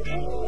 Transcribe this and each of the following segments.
Okay.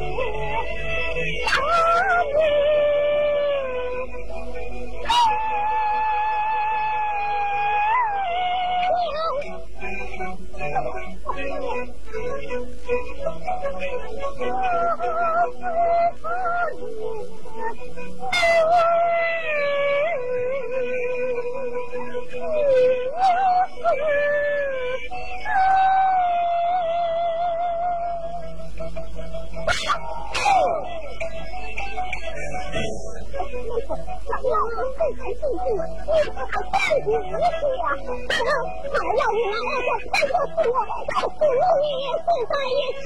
还要你拿药药再给我吐我要吐你吐在一起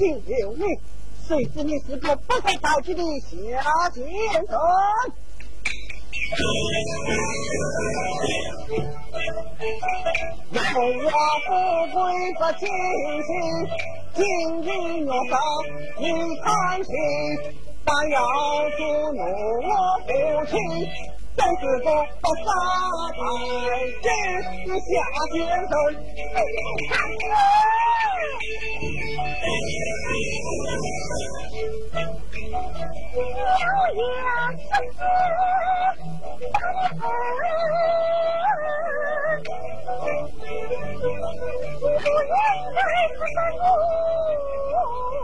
有你，谁知你是个不可告举的下贱人？有我富贵不清心，今日我到你贪心，但要捉弄我父亲，真是个傻小燕子，大雁，你不应。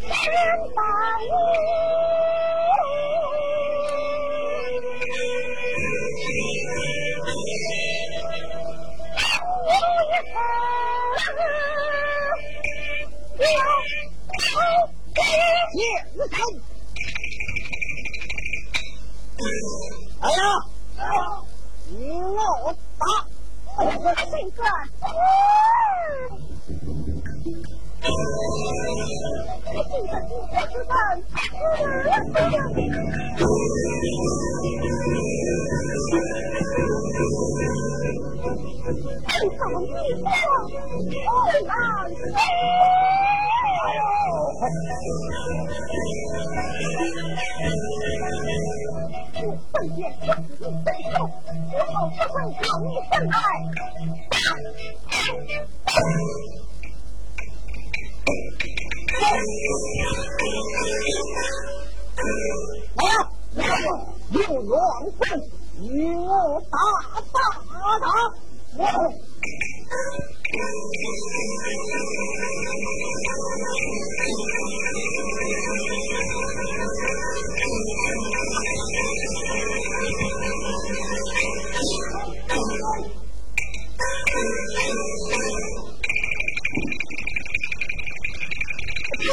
三打五一二三四五六七八哎呀！哎呀！我打我还个一手一棒，不浪迹；不费眼，不费手，我就不算好女孩。 어머니가이거미워요안쓰打이거 다. 白，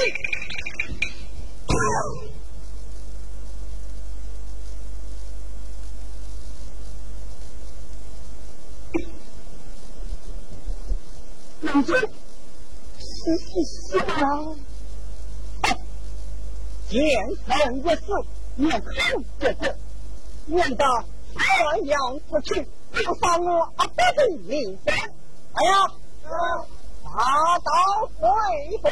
真是下贱人。见人一死，也看这个，免得这样不去，不伤我不的名声。哎呀，大刀会动。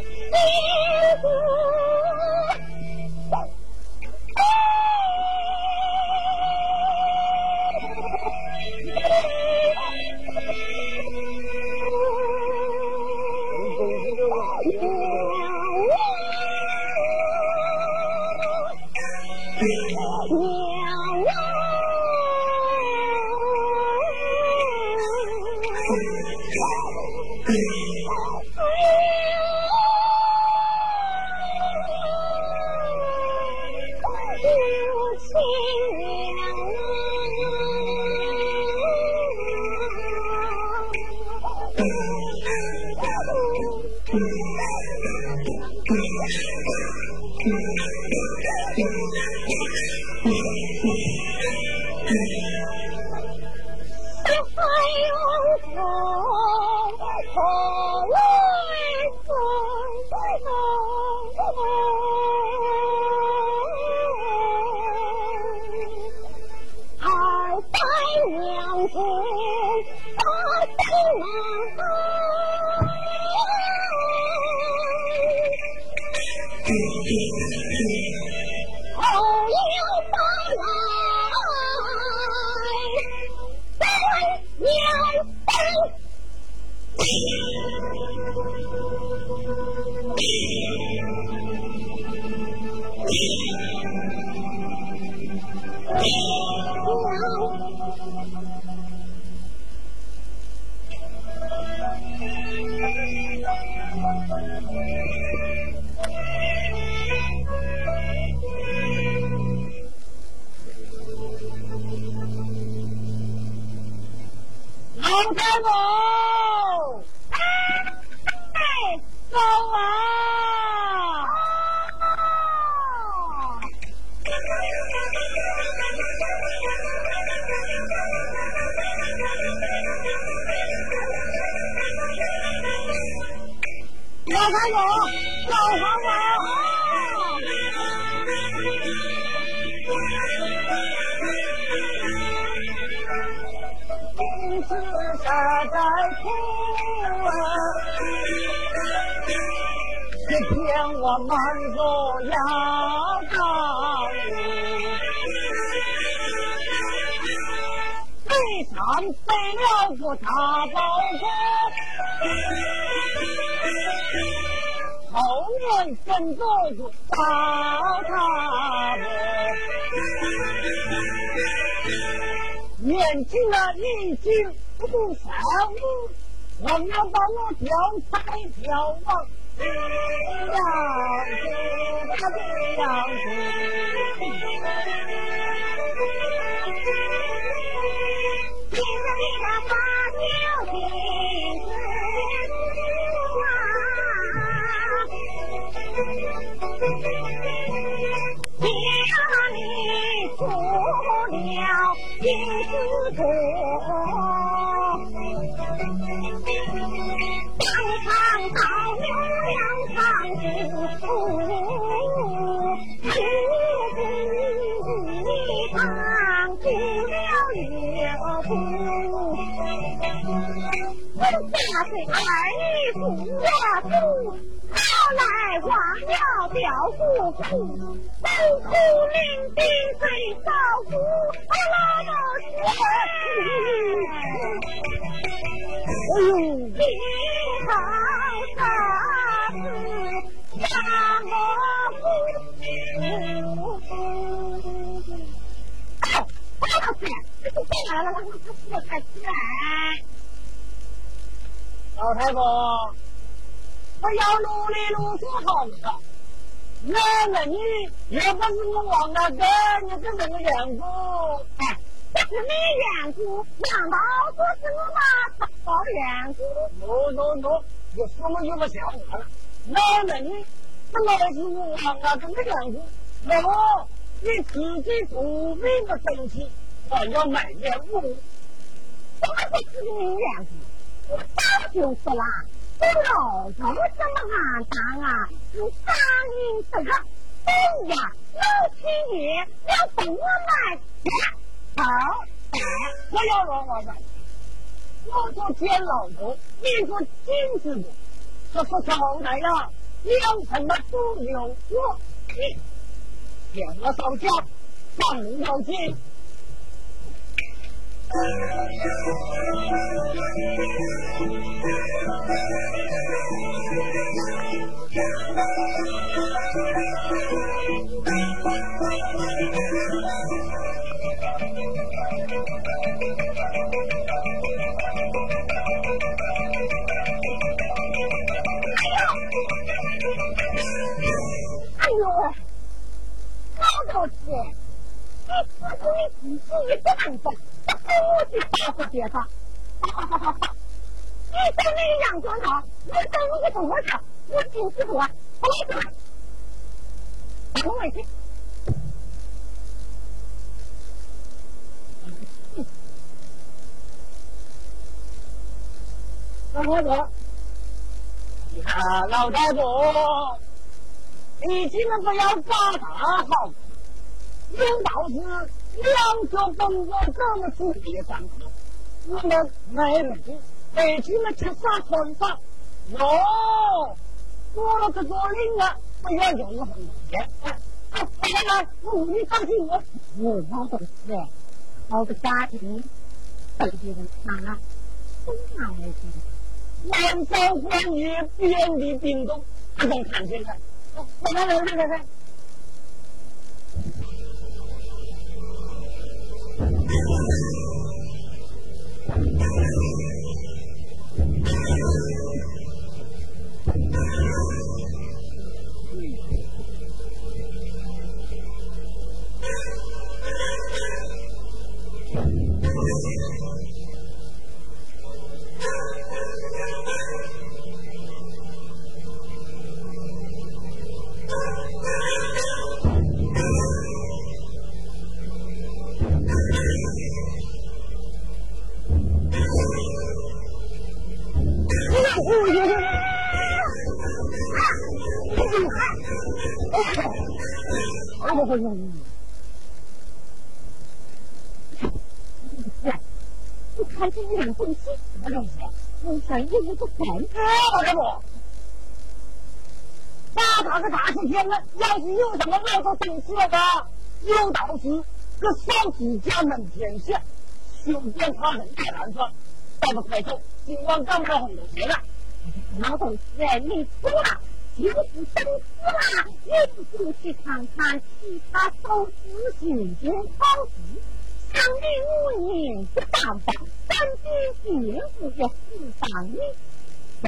天不 不是我忘了给你的那个缘故。哎，这是你缘故，难道不是我妈找的缘故？不不不，你什么也不像话了。男人你，这老是我忘了这个缘故，那么你自己不明的生气，还要埋怨我？怎么会是你缘故？我早就说了，这老头怎么暗淡啊，是三阴这个。哎呀，老天爷要送我来好，我要让我来。我做监牢的，你做金子的，这是朝代呀，养成了主流我你，见我少家，上要紧。哎呦，哎呦老头子，你自己你自己干吧。我去打死街坊！好好好好，你在那个杨庄头，我等你个多少？我进去过，我来。我问去。老太婆，你看老太婆，你千万不要把大好，有道是。两个工作这么子别上课，我们没门子，回去嘛吃啥穿啥。哟，过了这座岭啊，不要用很多哎，来来，我你放心，我我老懂事，好个家庭，被别人抢了，真难万山万岳，遍地冰冻，不能看见的。来来来来来。哎呀！你看这两东西什么东西？我想有一个蛋。哎，大伯，大大个大晴天了，要是有什么老多东西了吧？有道是，这小自家门天下，修建他人太难说。再不快走，今晚赶不到红豆节了。老头子，你错了。就是等死啦！你不去看看其他手指行间好事，长命五年不当饭，三军见父也死当你。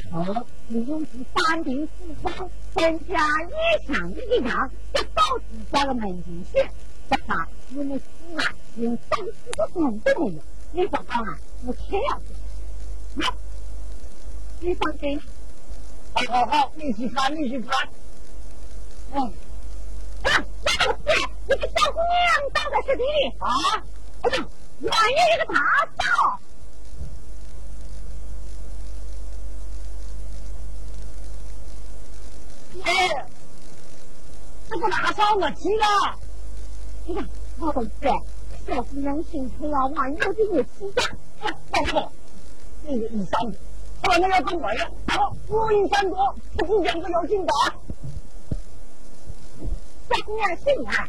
然后你用是三兵四方，全家也像你一样，要保自家的门进去。不怕你们死啊，连三四个洞都没有。你说好啊？我切要好，你放心。好好好，你去看，你去看。嗯。啊，那个是，你个小姑娘倒在水里啊！哎呀，万一一个大嫂。哎，这个大嫂我听了。你看，老同志，小姑娘心疼啊，万一有点有气呀。大哥，那个一三，我那要跟我呀？好，我一山多，不两个要紧的。小姑娘醒啊！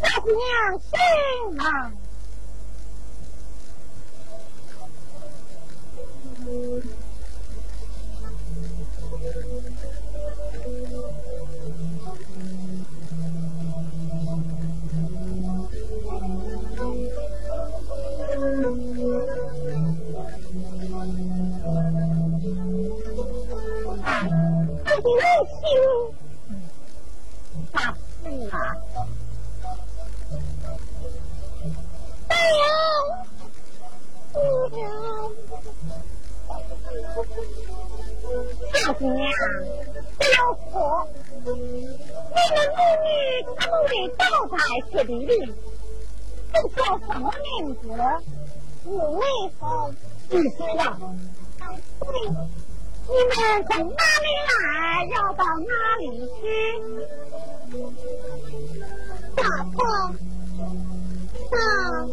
小姑娘醒啊！小姑娘，不要哭，你们母女怎么会倒在雪地里？都叫什么名字？五雷峰，你说了。对，你们从哪里来？要到哪里去？大婆，大妈。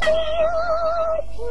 哎呦！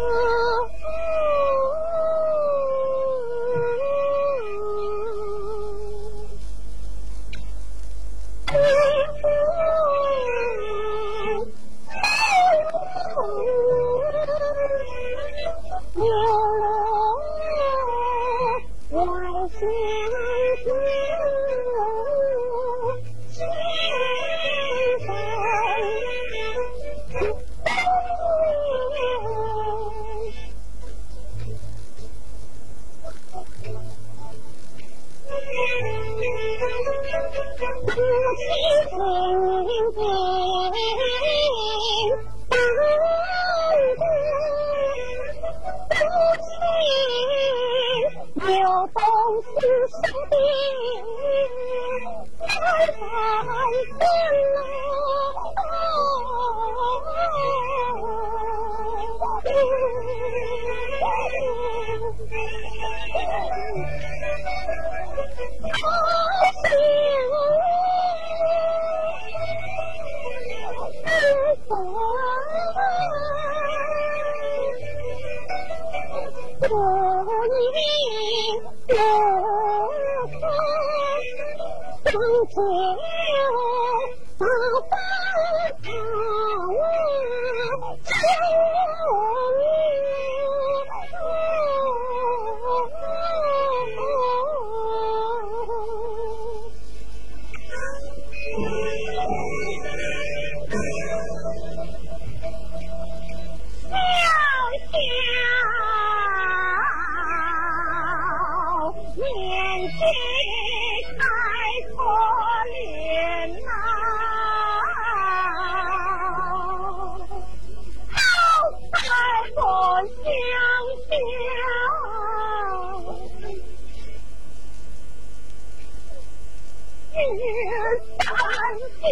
好像我从来不你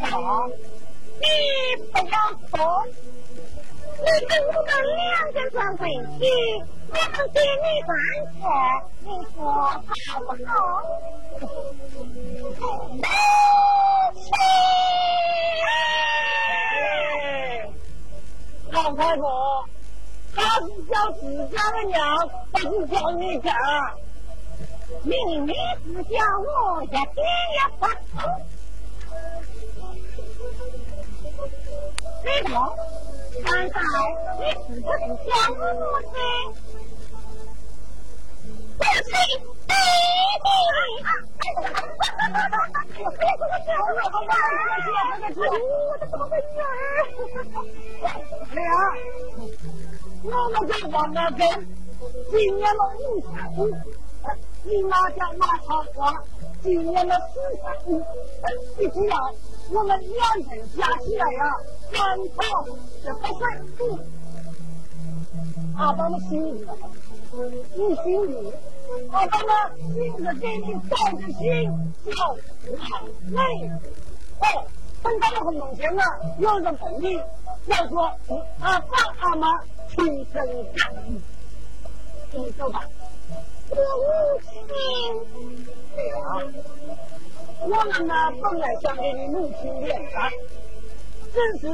傻，你不要傻，我们两个在一起，了解你万事，你说好不好？老太婆，他是叫自家的娘，不是叫你家。明明是叫我一点要发懂。对头，刚才你是不是叫我呢？我们家王二根今年了五十五，你妈家马长花今年了四十五。你只要我们两人加起来呀，刚好是不是？阿爸的心里，你心里。我爸妈亲自给你带着心，叫好累。哦，等到了很多天了，有人问你，要说啊，爸阿妈亲生感恩，你说吧。我母亲。啊，我们呢本来想给你母亲连上，只是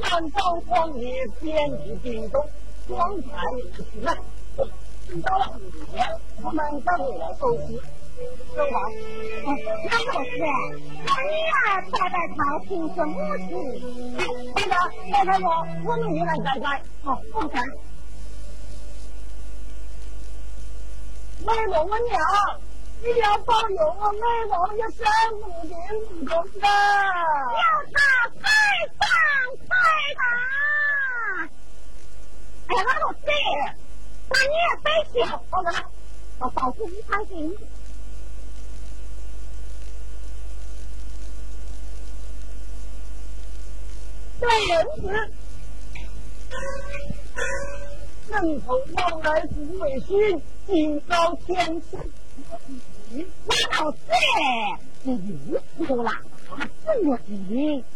南方荒野遍地冰冻，光看起来。到了明天，我们再回来收拾。走吧。那老师，那女儿带带他亲生母亲。大家带开我，我们一来再摘。好，放开。美梦我娘，你要保佑我美梦一生无病无痛的。要他快长快大。哎呀，老师。那你也别笑，好了，我保护你。放心。对子，能从往来不为训，今朝天生。那老师，你。又错了，这我的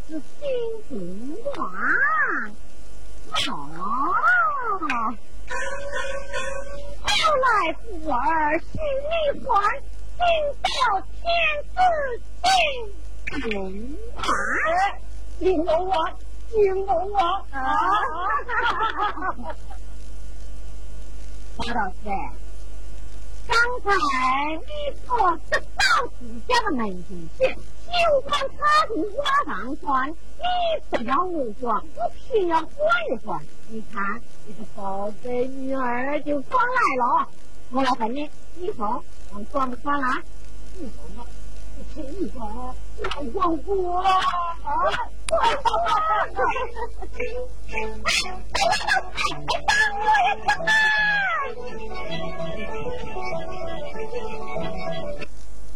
是心中话。哦。后来福儿心里欢，今到天子进龙华，进龙华，进龙华啊！马 老师，刚才你说这道自家的门进去。就管他的我当官，你不要我管，我偏要管一管。你看，你的宝贝女儿就管来了。我来问你，你说我管不管啦？你说嘛？你听你说，老光顾啊！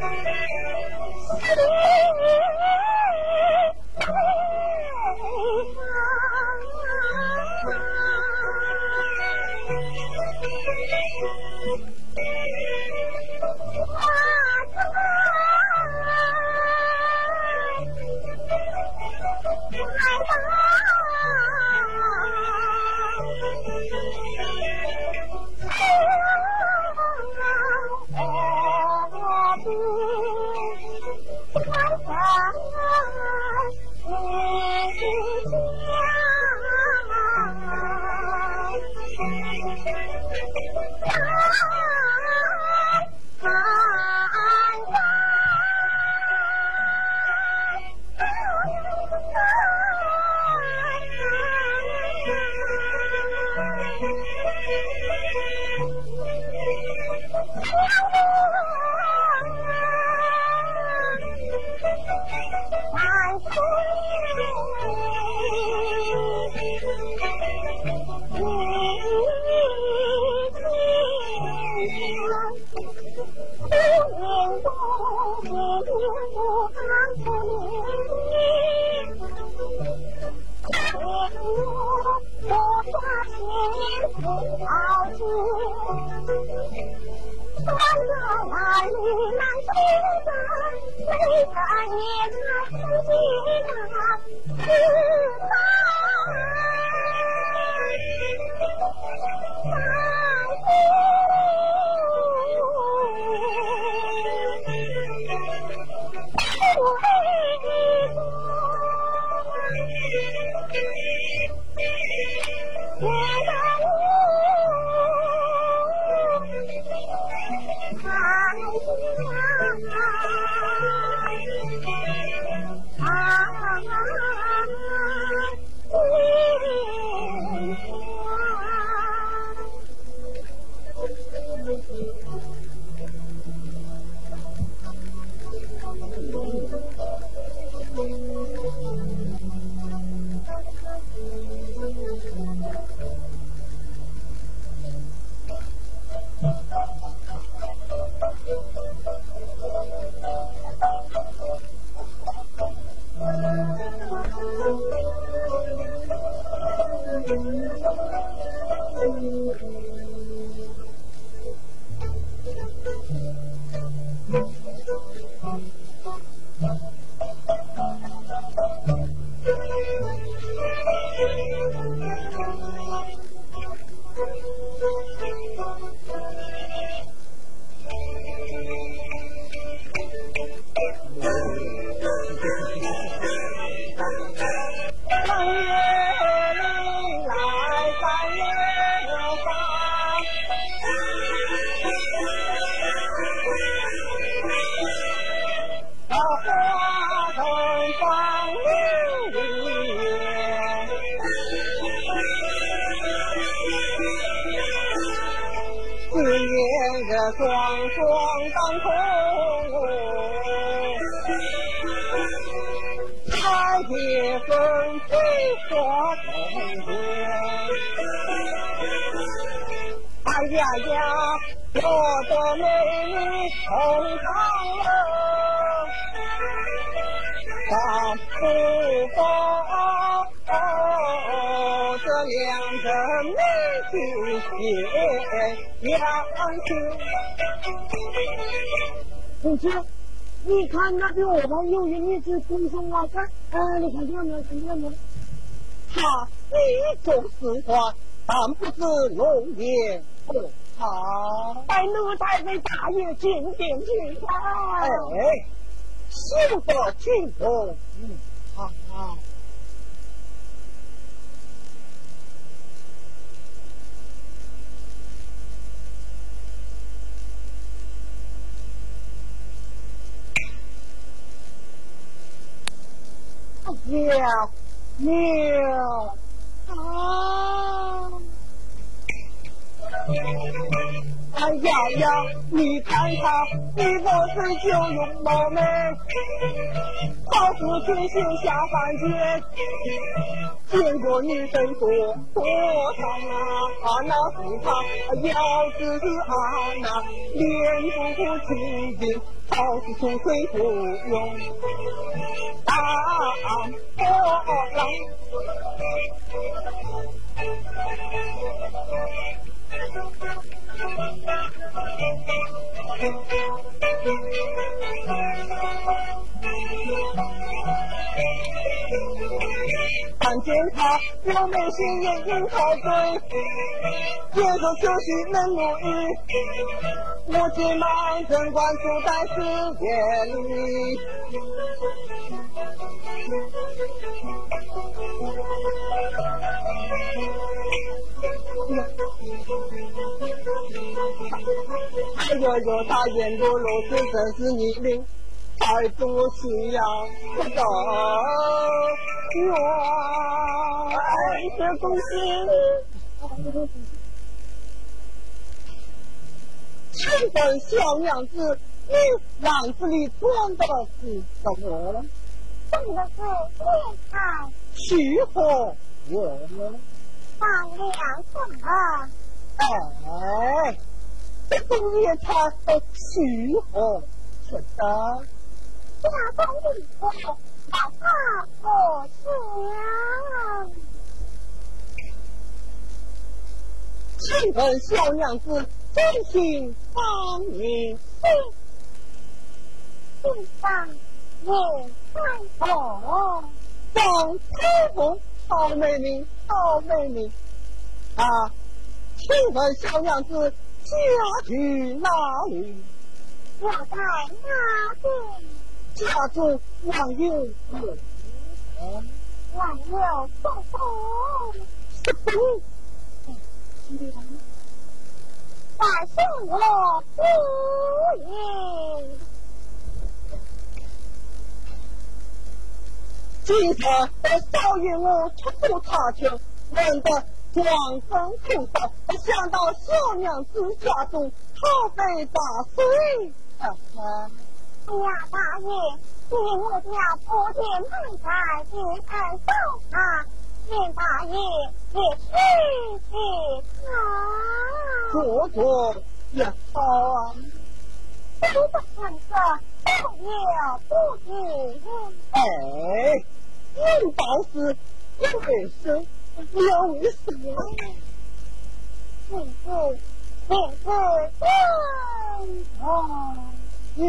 这是第一次尝到我今降凡来不及讲故江河啊古流，不尽长江滚滚东，东流到不复回。我不花钱，不掏钱，三个儿女能成人，没个一个成全人，难，真。休得进宫。嗯，好。妙妙啊！哎呀呀，你看他一个是就容貌美，好似天仙下凡间，见过女神多多少啊？那是他腰子啊，那脸部清净，好似出水芙蓉。啊破浪。看见他我眉心眼樱桃嘴，眼中就是能如玉，我急忙正关注在视野里。哎呦呦，他眼如露水，真是你灵，太多需要不得我，哎，这恭喜！请问小娘子，你篮子里装的是什么？装的是叶菜。去火我们放凉茶。哎，这冬叶菜去火是的。家中的火要怕火香。请问小娘子真心方明？心上也在哦，张太后，好美名，好美名啊！请问小娘子家去哪里？我在哪里？家住望有何望有不同。什么？但是我不应。今天少爷我出入茶酒，闻得皇上听到，想到小娘子家中好被打碎。哎呀，大爷，因我家不见埋在一盆手上，请大爷也去去看。做做也好啊。都不成色，都有不知。哎，有道是有为生，有为生。请子，请子尊哦。嗯。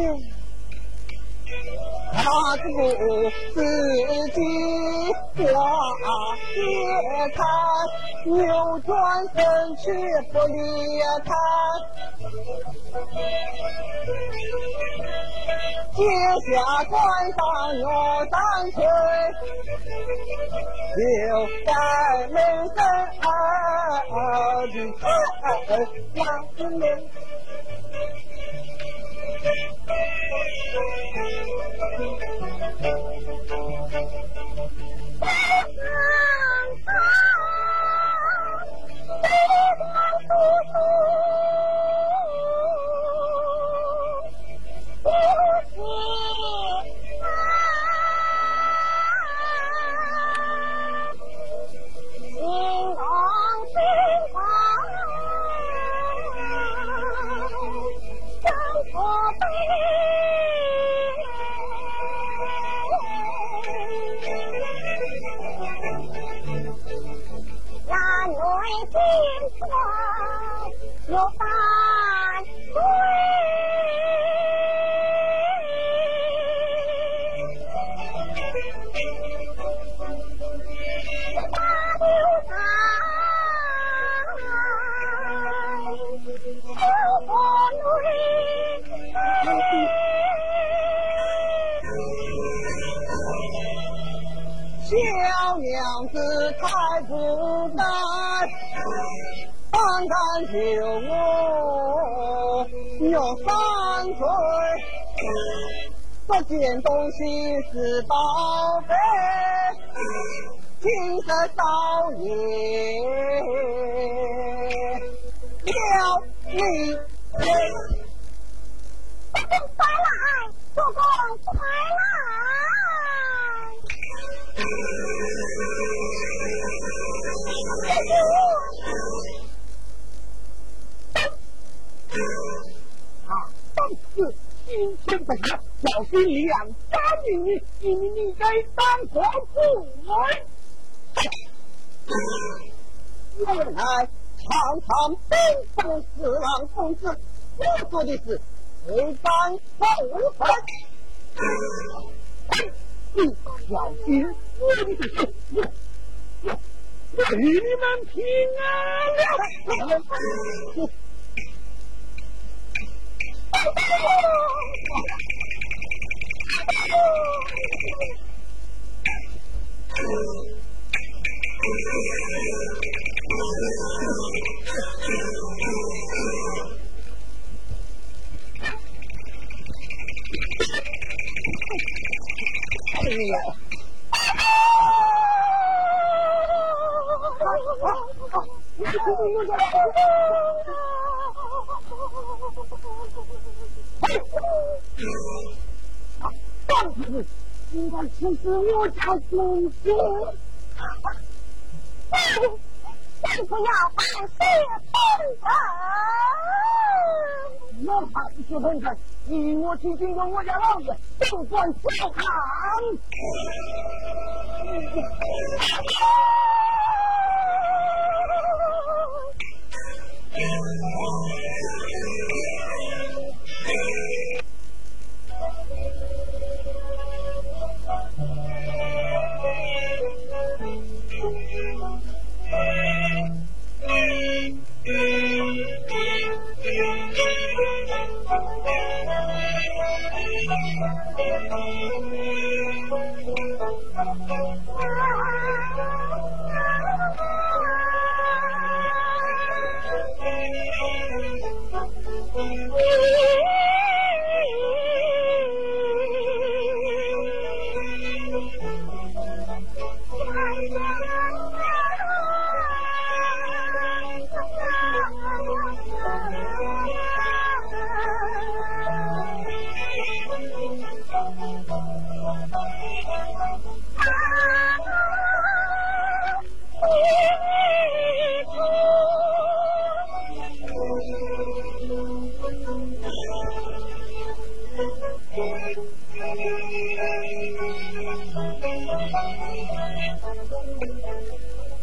他自己花叶开，扭转身却不离开。阶下船上有山水，留在眉山的天天天天天天天天天天天天天杨梅。小娘子太不该，胆敢救我有三岁，不见东西是宝贝，金色少爷了你。快来，主公，快来！啊！但是今天本来小心两家女，你你你该当国父。原来堂堂兵部侍郎公子，我做的是违反不法。你小心，我的是我我我与你们平安了。呀！当时应该其实我家公子，你不要犯事分分。我怕是分分，你我去经过我家老爷，尽管小看。啊。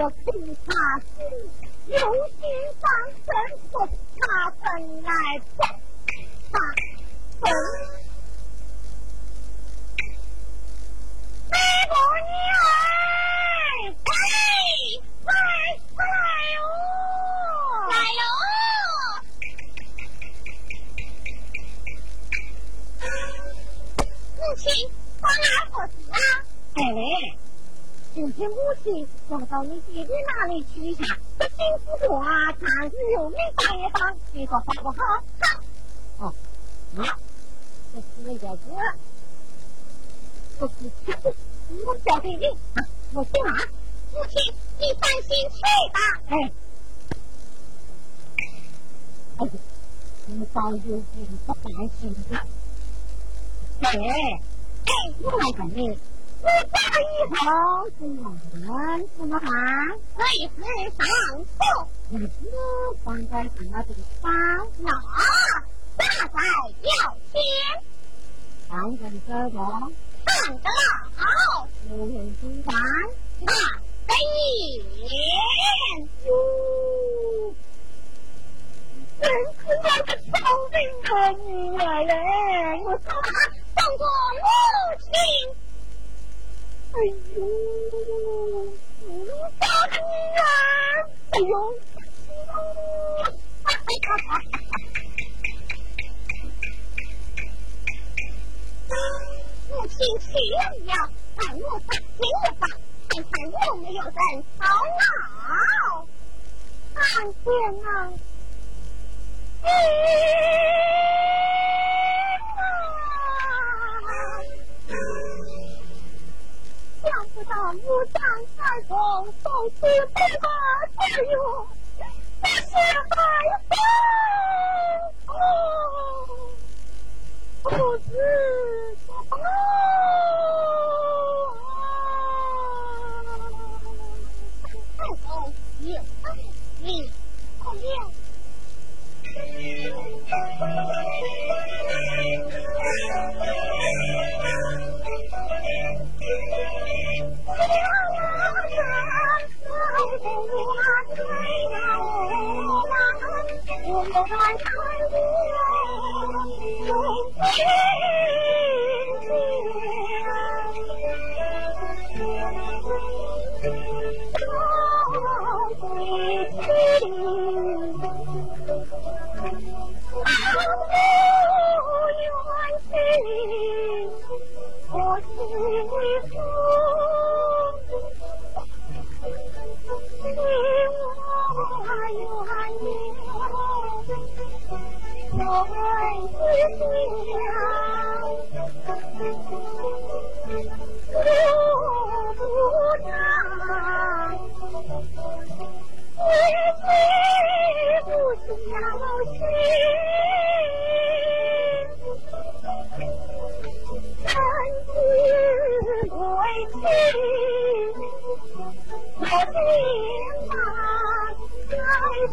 要不理他不，我交给你啊，我姓马，父亲，你放心去吧。哎，哎，我早就不担心了。哎，哎，我来等你，我大一号是男子汉，为是上父。我放在什么地方？那挂在腰间。当人之龙。长得好，无人；得艳，哎，真是我的宝贝女儿嘞！我收她当做母亲。哎呦，我的女儿，哎呦，哈哈哈！母亲去了，赶路打听一番，看看有没有人好。啊，娘啊，啊！想不到我当干公，从此不把家哟，这是害我。兔子宝宝，快跑！有本领，快跑！小郎君小郎君送我归家不愿看见我送君千里终不见当年我心一颗不会飞舞的花朵阳光中为非不小心臣子规矩莫听他摆布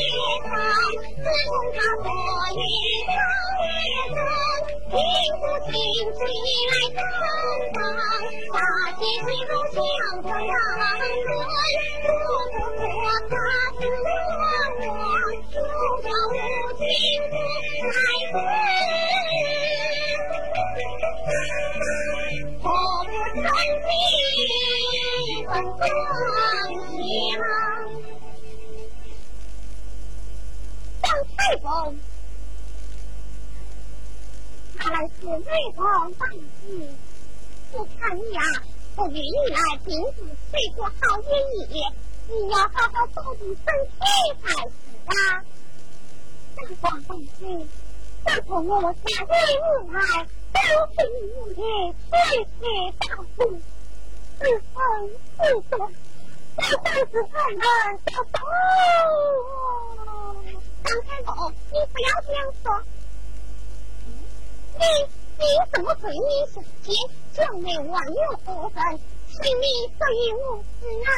也曾自从他国遇妖，他也曾听不进谁来登圣上。大结局都向着圣人，做不做他得忘，休叫吾君不爱神。他那红粉名，粉灯香。将太公，他来是，看你啊，不给你来顶子睡好夜你，你要好好保重身体才是啊。内公大夫，自从我下的母，都是你母爱，谢大夫，是恩是德，这算是恩恩相。张开宝，你不要这样说。你你什么罪名小姐，正为网友不分，心里不以物质啊？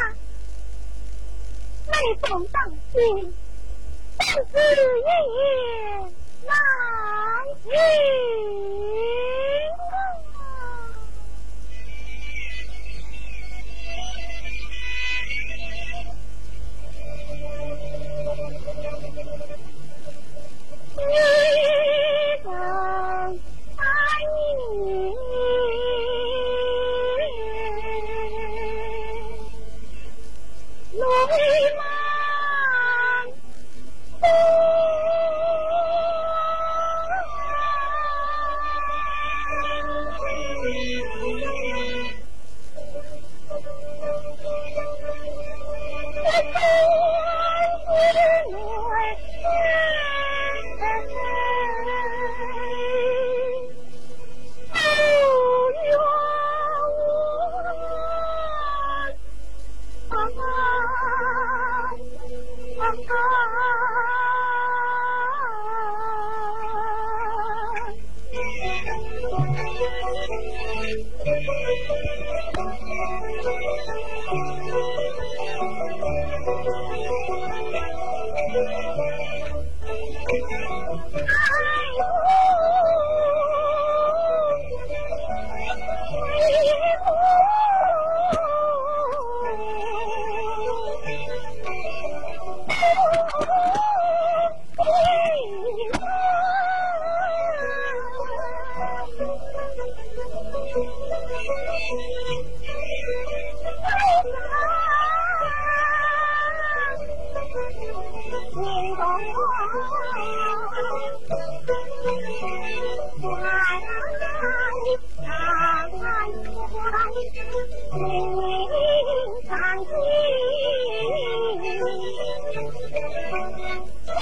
没懂道义，但是难啊你等三年，泪满襟。人民战士驱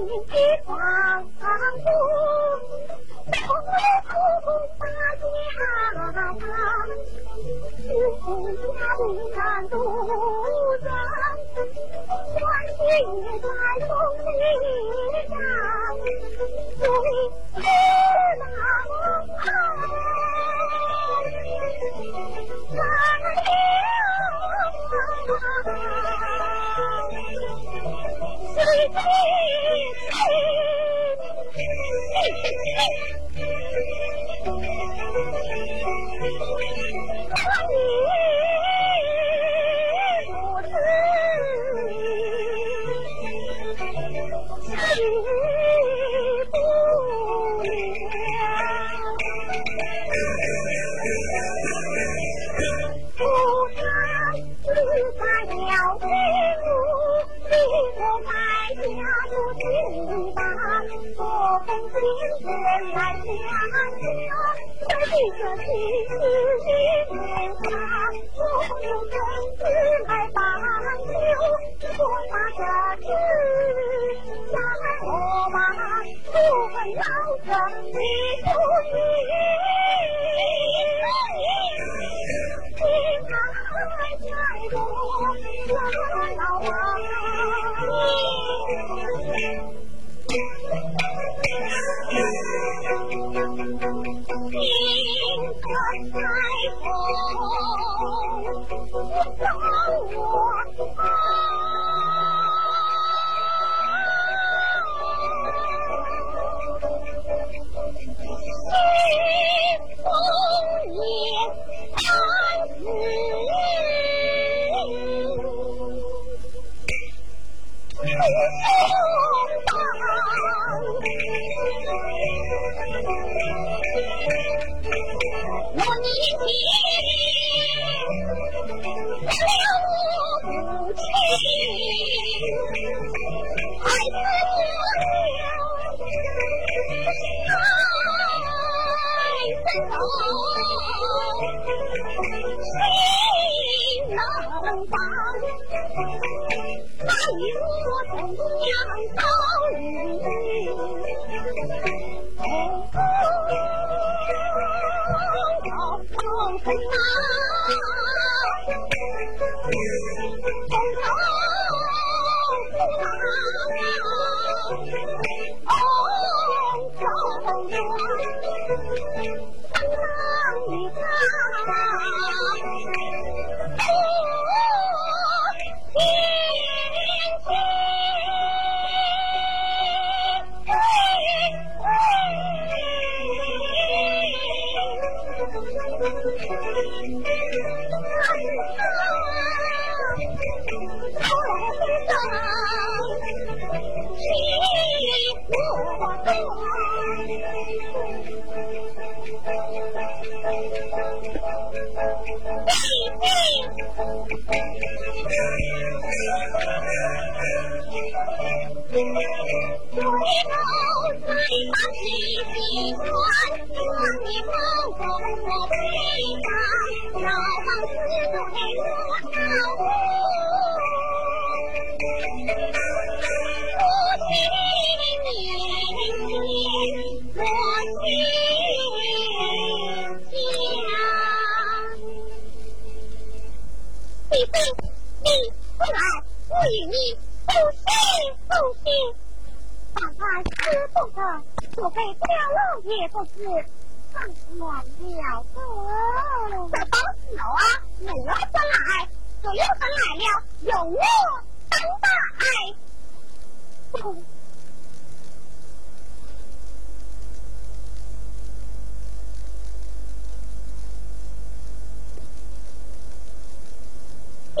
你的房屋被我们他们家里住着穿起来送给咱送给咱送今日不自饮食不了卧槽你不在家装听你爸说封君来降价你可知这喜事已办成我来把酒我过这世上还有我本要这你敬拜将军何必这迎着彩虹我走 Oh, 远远你包裹我背上遥望四对你不来我与你不信不信让它死不得我背不了，也不是放暖了的。这包酒啊，没有来，只要他来了，由我当大爱。呜。嘿。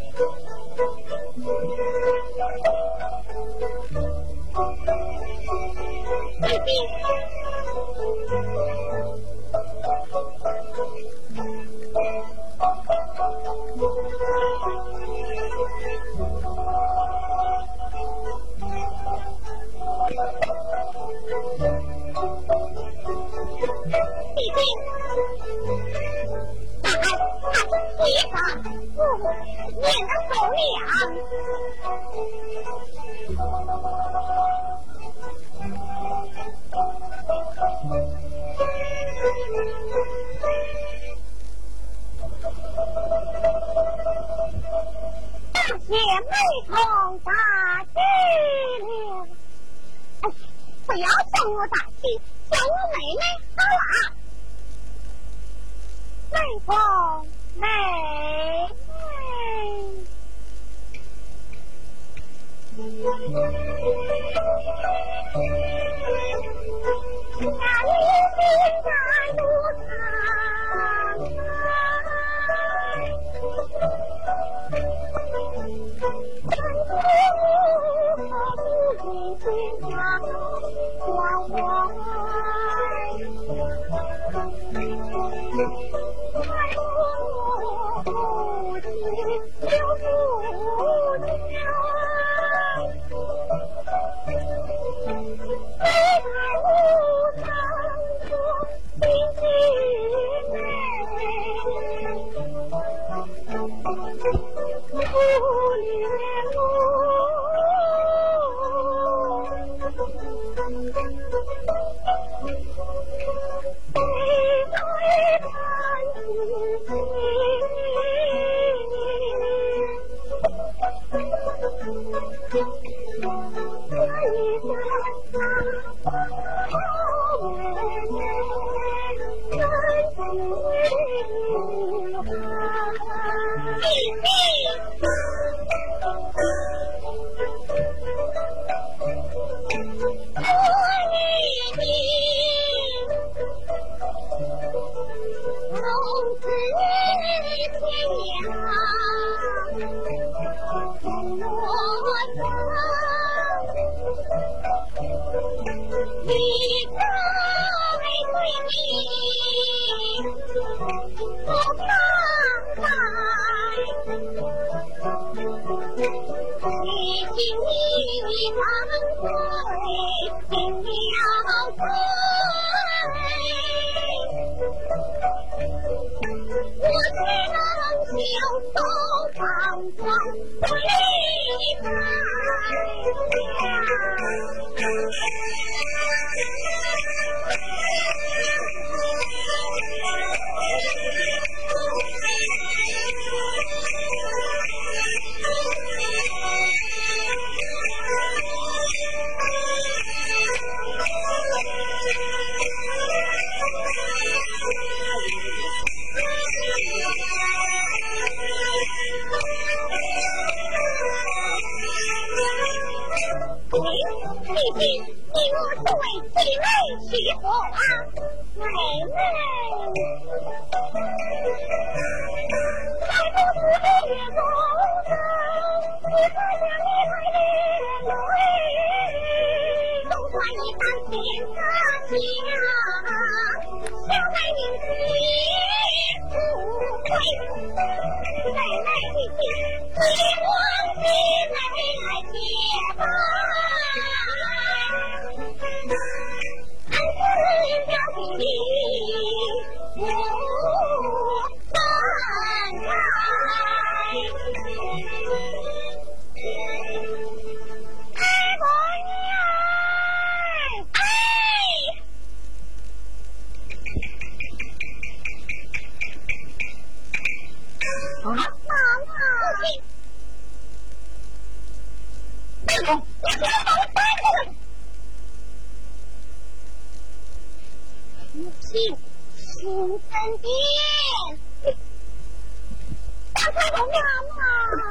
弟弟，俺大舅提防，不。你的狗脸啊大姐妹同打不要叫我大姐叫我妹妹好了起火啦妹妹在屋子的眼眸你哥想你来了泪落花一般听他讲小妹明天不回妹妹一心忘记，妹来接班信请分辨打开容妈好不好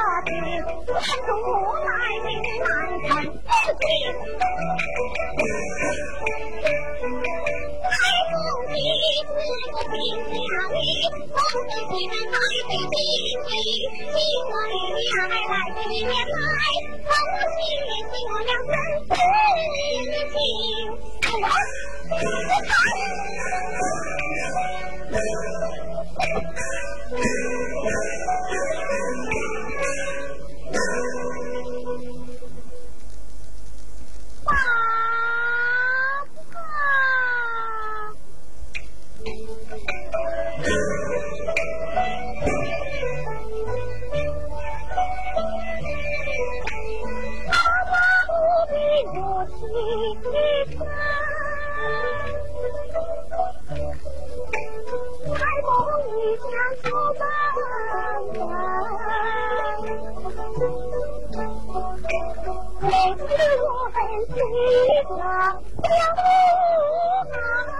我看出我来是难产分太公瑾是个兵家女我不该太费心机请女儿来到你面年我娘生子今哎呀美丽的飘苏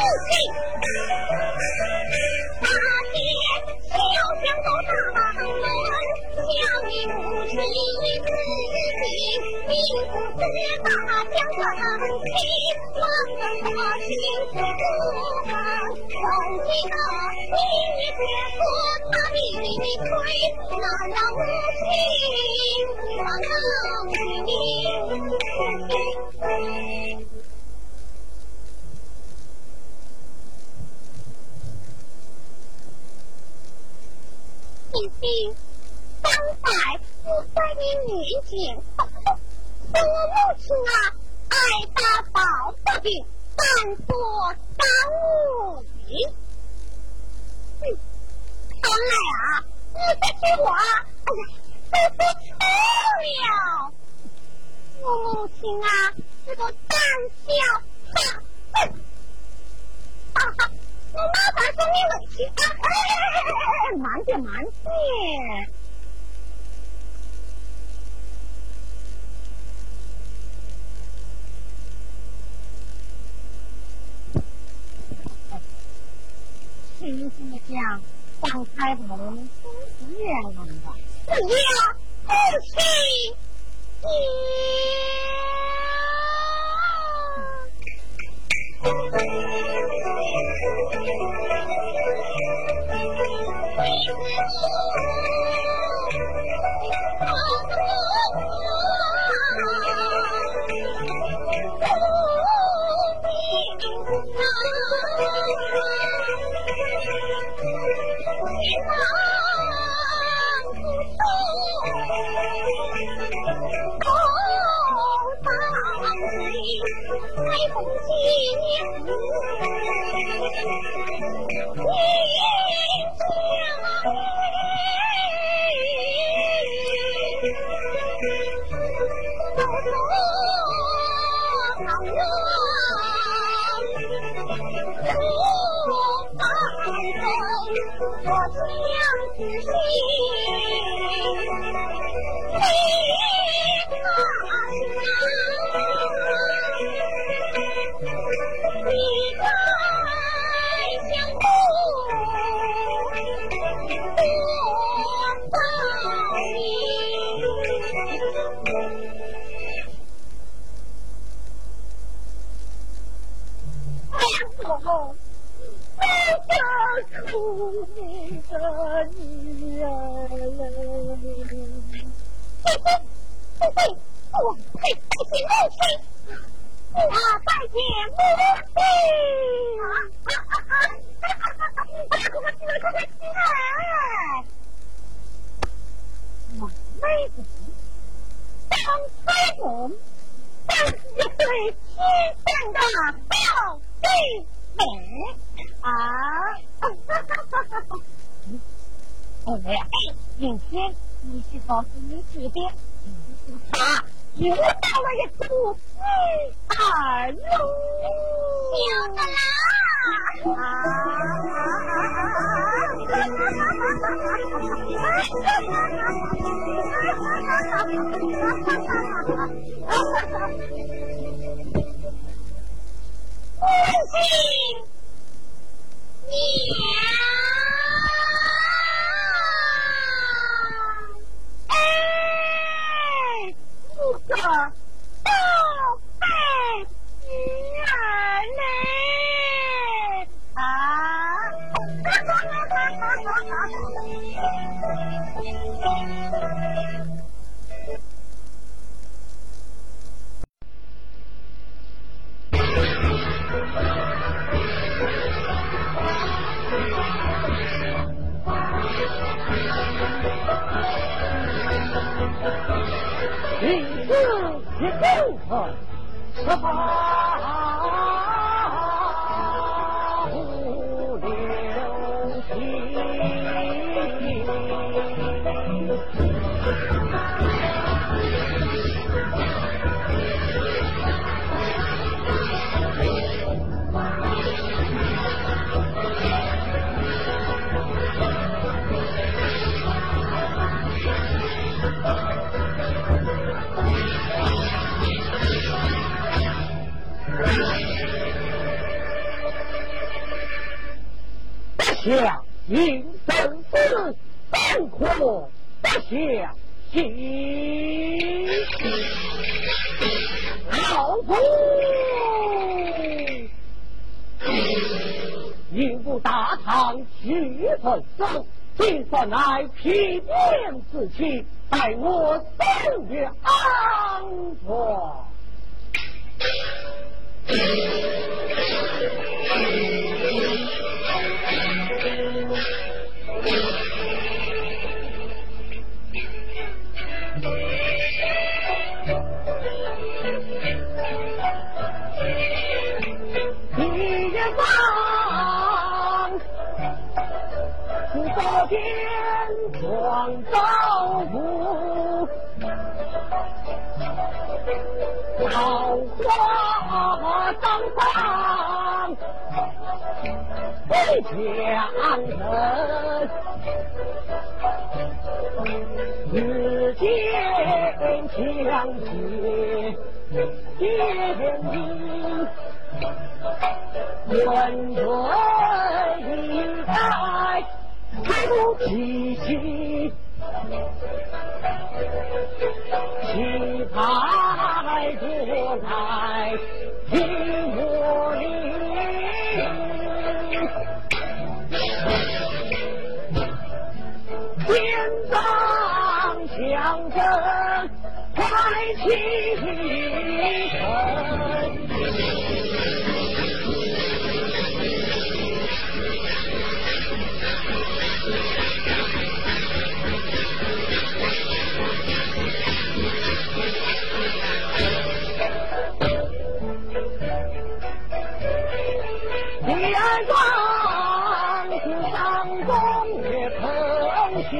父亲大姐小强都上门瞧你母亲一世英名不知大家怎能去忘本我心中无房受尽了你的责骂你的亏难了母亲不放心弟弟当才我在你女警说我母亲啊，爱大宝的病，犯错耽误你。看来啊，你这我啊，哎呀，说不错了。我母亲啊，是个胆小怕笨，哈哈。我妈把生命的气放，慢点，慢点。听什么讲？放开我们是月亮的，我要不听。节为什为什么为什斗战场开红旗迎不翻身，我将死不息。我的苦命的女儿嘞！不配，不配，不配，不配！我再见母亲！啊啊啊啊！哈哈哈哈哈！快快快，进来，快快进来！我妹子当太公，当一对亲生的表弟。哎，啊，哈哈哈哈哈哈！哎，今天你去告诉你姐姐，又到了一次，哎呦，哈的哈！母亲。哎，五个宝贝女儿嘞啊！一字一部分，十八不下应生死，不可不下心。老夫应不大唐去分手，今算乃皮鞭之气，待我三月安坐。一方是昨天壮招呼，桃花当上为强人，日渐强结天意。远追一代，才不气息，期盼多来听我令，天上响声快启程。第二桩是上宫也成仙，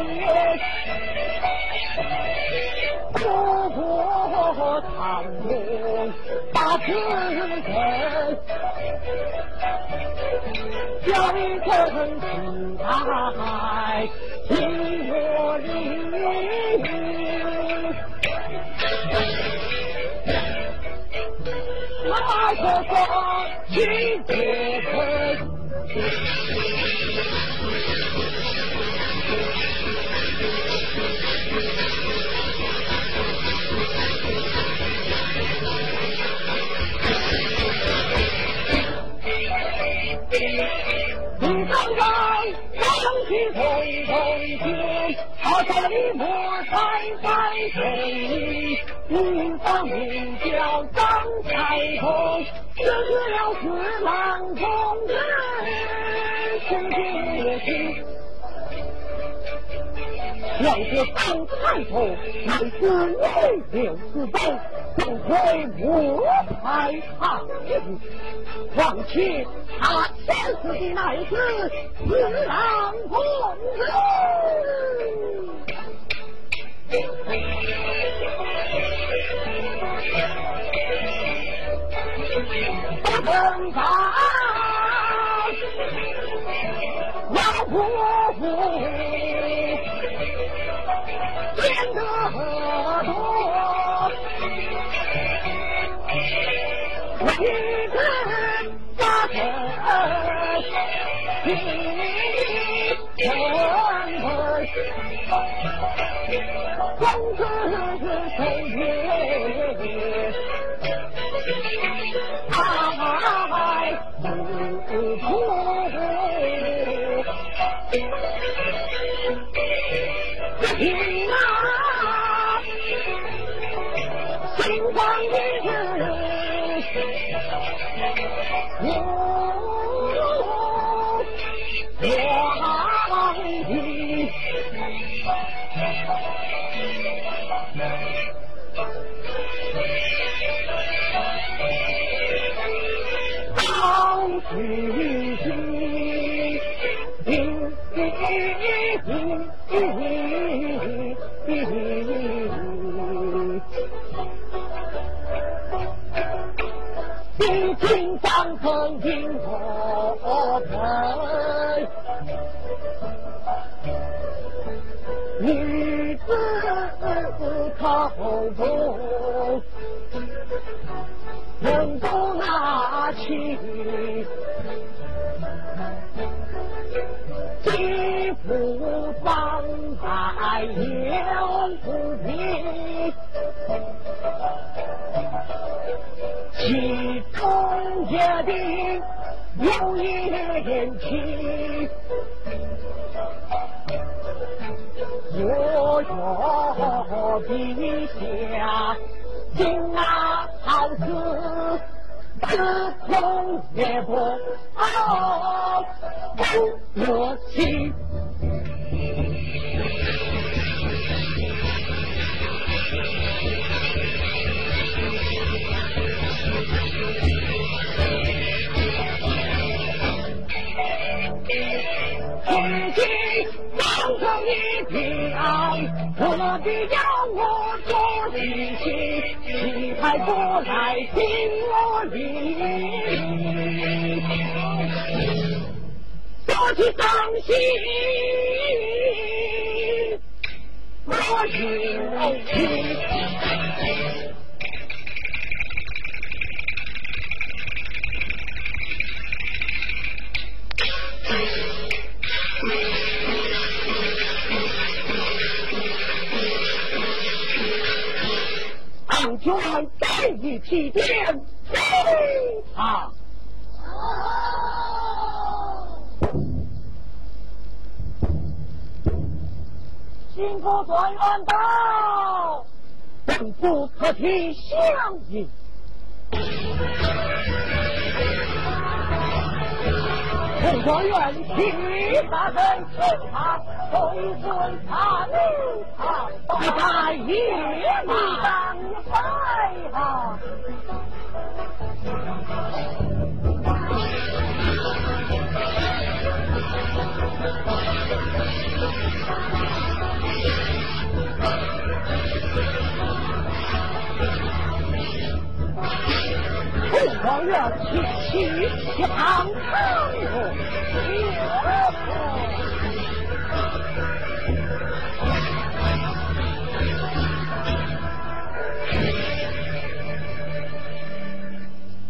不过唐公把此人，叫一声秦台听我令。那可说去莫山在水，女方名叫张彩虹，认了四郎中人，亲亲亲。要得当太后，乃是女六四州，不会莫太行。况且他前世的乃是四郎公子。不能干，要不服，见得多，一个家人心疼公子守约。爱不苦，听啊，心慌的曾经我疼，女子口中能够拿起。几副方才有不平，其中约定有言情，我若陛下今那好事。自从也不好，不热心。如今当成一条，何必要我做女婿？你派过来听我理，说起伤心，我有情。将军再一起点，啊！辛苦转员到，本不可替相迎。陈状元替大人请他，回尊他命他，大爷你当快啊！状元请起堂堂的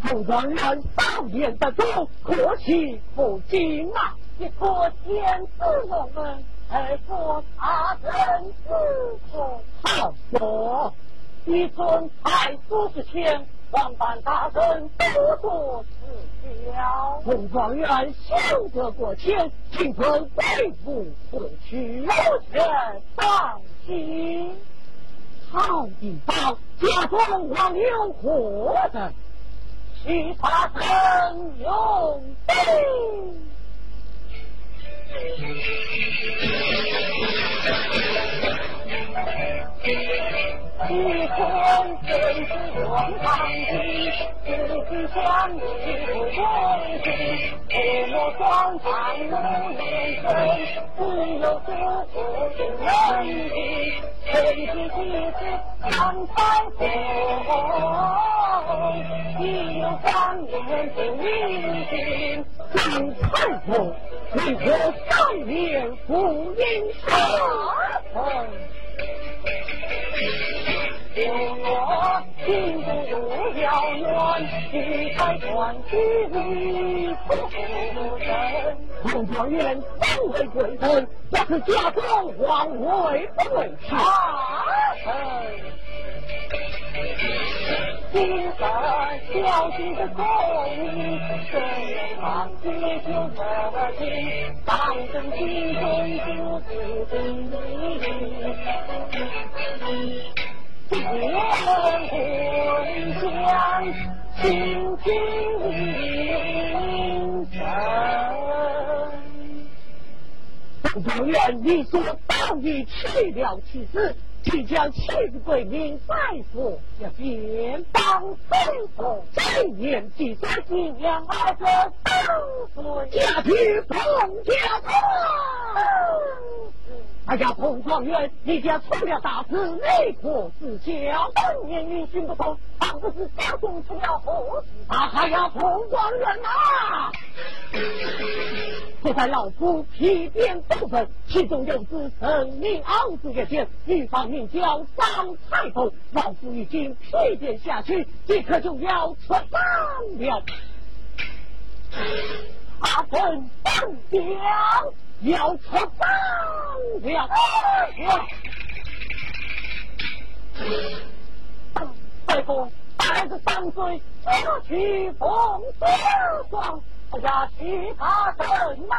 副状元当面的奏，可惜不敬啊！一个天子我们，二个他人之错，好说一尊太祖之前。王班大人多多指教，红状元休得过谦，请尊贵妇不去有权当心。好一方家中王有活的，其他曾用兵。一坤真是王堂弟，自己相依不归心，父母双方无言声，只有祖父是人情，天地其实常在风，亦有双眼不离心，金太后为何三年不应啊？Thank you. 有我心不如遥远，一开关去离夫人。红状元三位贵妃，要是家中皇位不为差。今生小心的聪明，谁能忘记旧热情？当真心中不知你。结婚相亲近应承。本状元，你说，到底去了妻子，即将妻子归命，再说要便当生活，这年纪三十两二个三岁，家去奉家庄。哎呀，彭状元，你家出了大事，内可自交。本年运行不通，倘不是家中出了祸事，哎呀，彭状元呐！现在老夫批点部分，其中有只神命昂子也见，女方名叫张太后，老夫已经批点下去，即刻就要出山了。他分三表。要出战了！太公带着三岁下去奉孝庄，大家许他人马。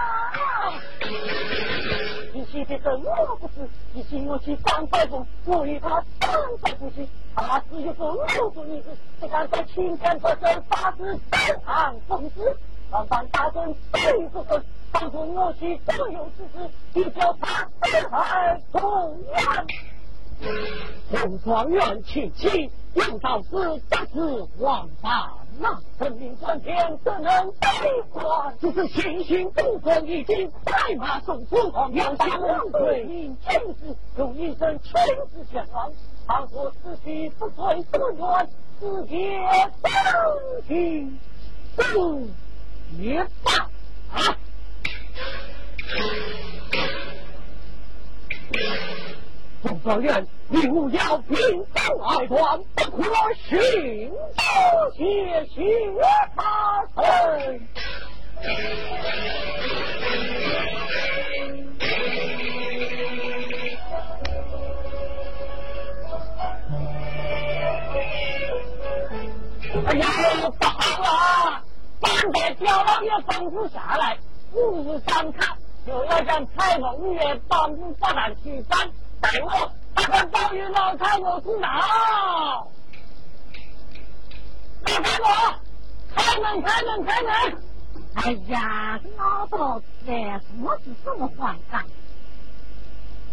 一起的我不是，一起我去张太公，我与他三在不去，他只有个六个女子，不敢在青天和山发誓登堂奉旨，让咱大众对不分。当初我去所有之事，你叫他四海同源。红状元亲戚杨道士这是王法呐，人命关天，怎能悲观？只是行行不分已经快马送出，杨家王贵因亲事，用一生亲自前往。倘若此去不遂不愿，此劫相去不也罢。总状元，你务要平定外患，不可寻多些血他身。哎呀，不好了！现在焦老爷吩咐下来。五日三刻就要将彩凤月帮助发难去山，待我把个早日老太我知道。老太婆，开门开门开门！哎呀，老头子，什么是这么慌张？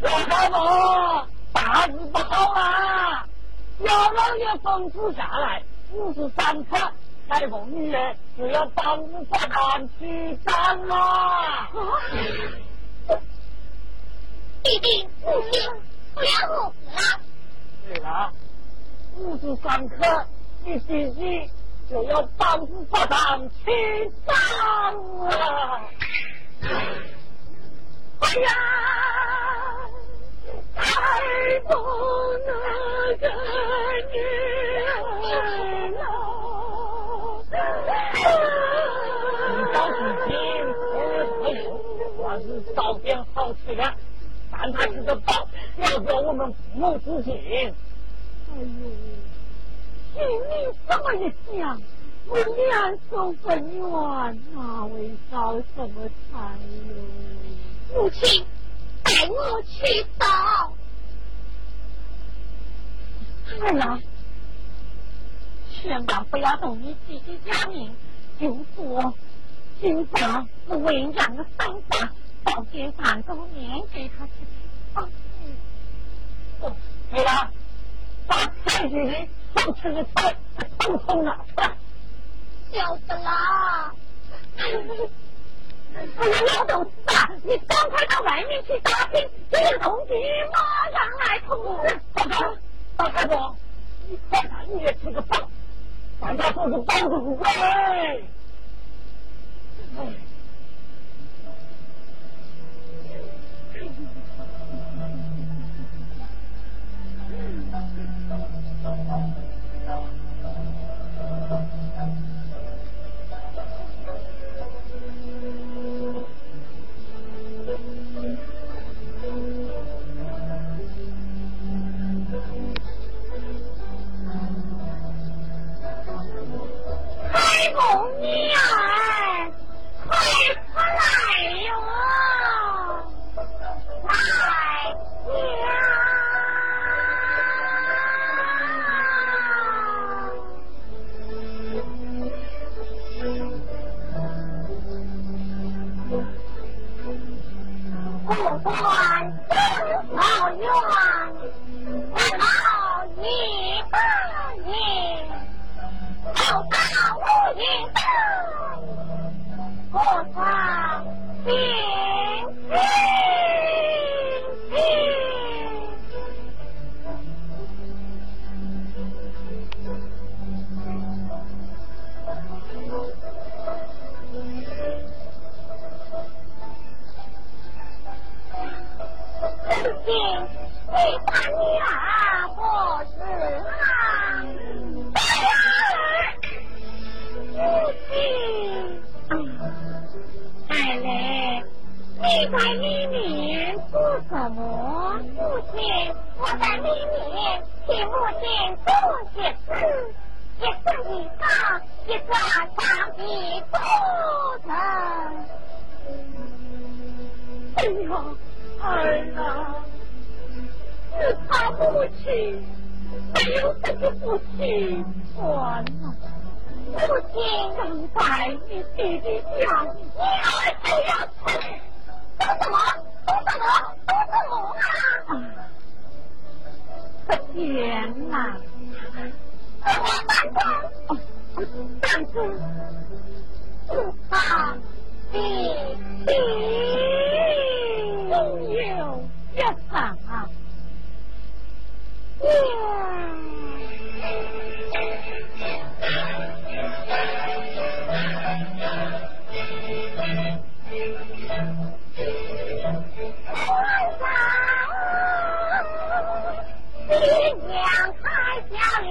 老太婆，大事不好了！姚老爷吩咐下来，五日三刻。开封女人就要帮五法官去战了。弟弟，父亲不要饿死了。对了，五时三刻，你弟弟就要帮五法官去战了。哎呀，太不那个女了。你倒是坚持不用，我是烧点好吃的，但他是个宝，要叫我们父母之心。哎呦，听你这么一讲，我两手分冤，哪会烧什么菜哟？母亲，带我去烧。哎呀！千万不要动你弟弟家命，就说今早是为娘的生法，到街上都念给他吃。对了，把三句里上吃的菜都送了，小子啦！哎呀，老头子啊，你赶快到外面去打听，这个东西马上来通知。大太婆，你快看你也吃个饭，大家都是帮助我哎。海姆女儿，快出来！不管真好我大我赢了我操你。亲，你把女儿祸死了。母亲，奶嘞，你在里面做什么？母亲，我在里面替母亲做些事。一个一个，一个上的不成。哎呀，儿、哎、啊！是他母亲没有这个父亲完了。父亲刚才你弟弟讲你还不要吃都是我都是我都是我啊天呐是我当初啊弟弟总有一场啊 我老娘他叫你。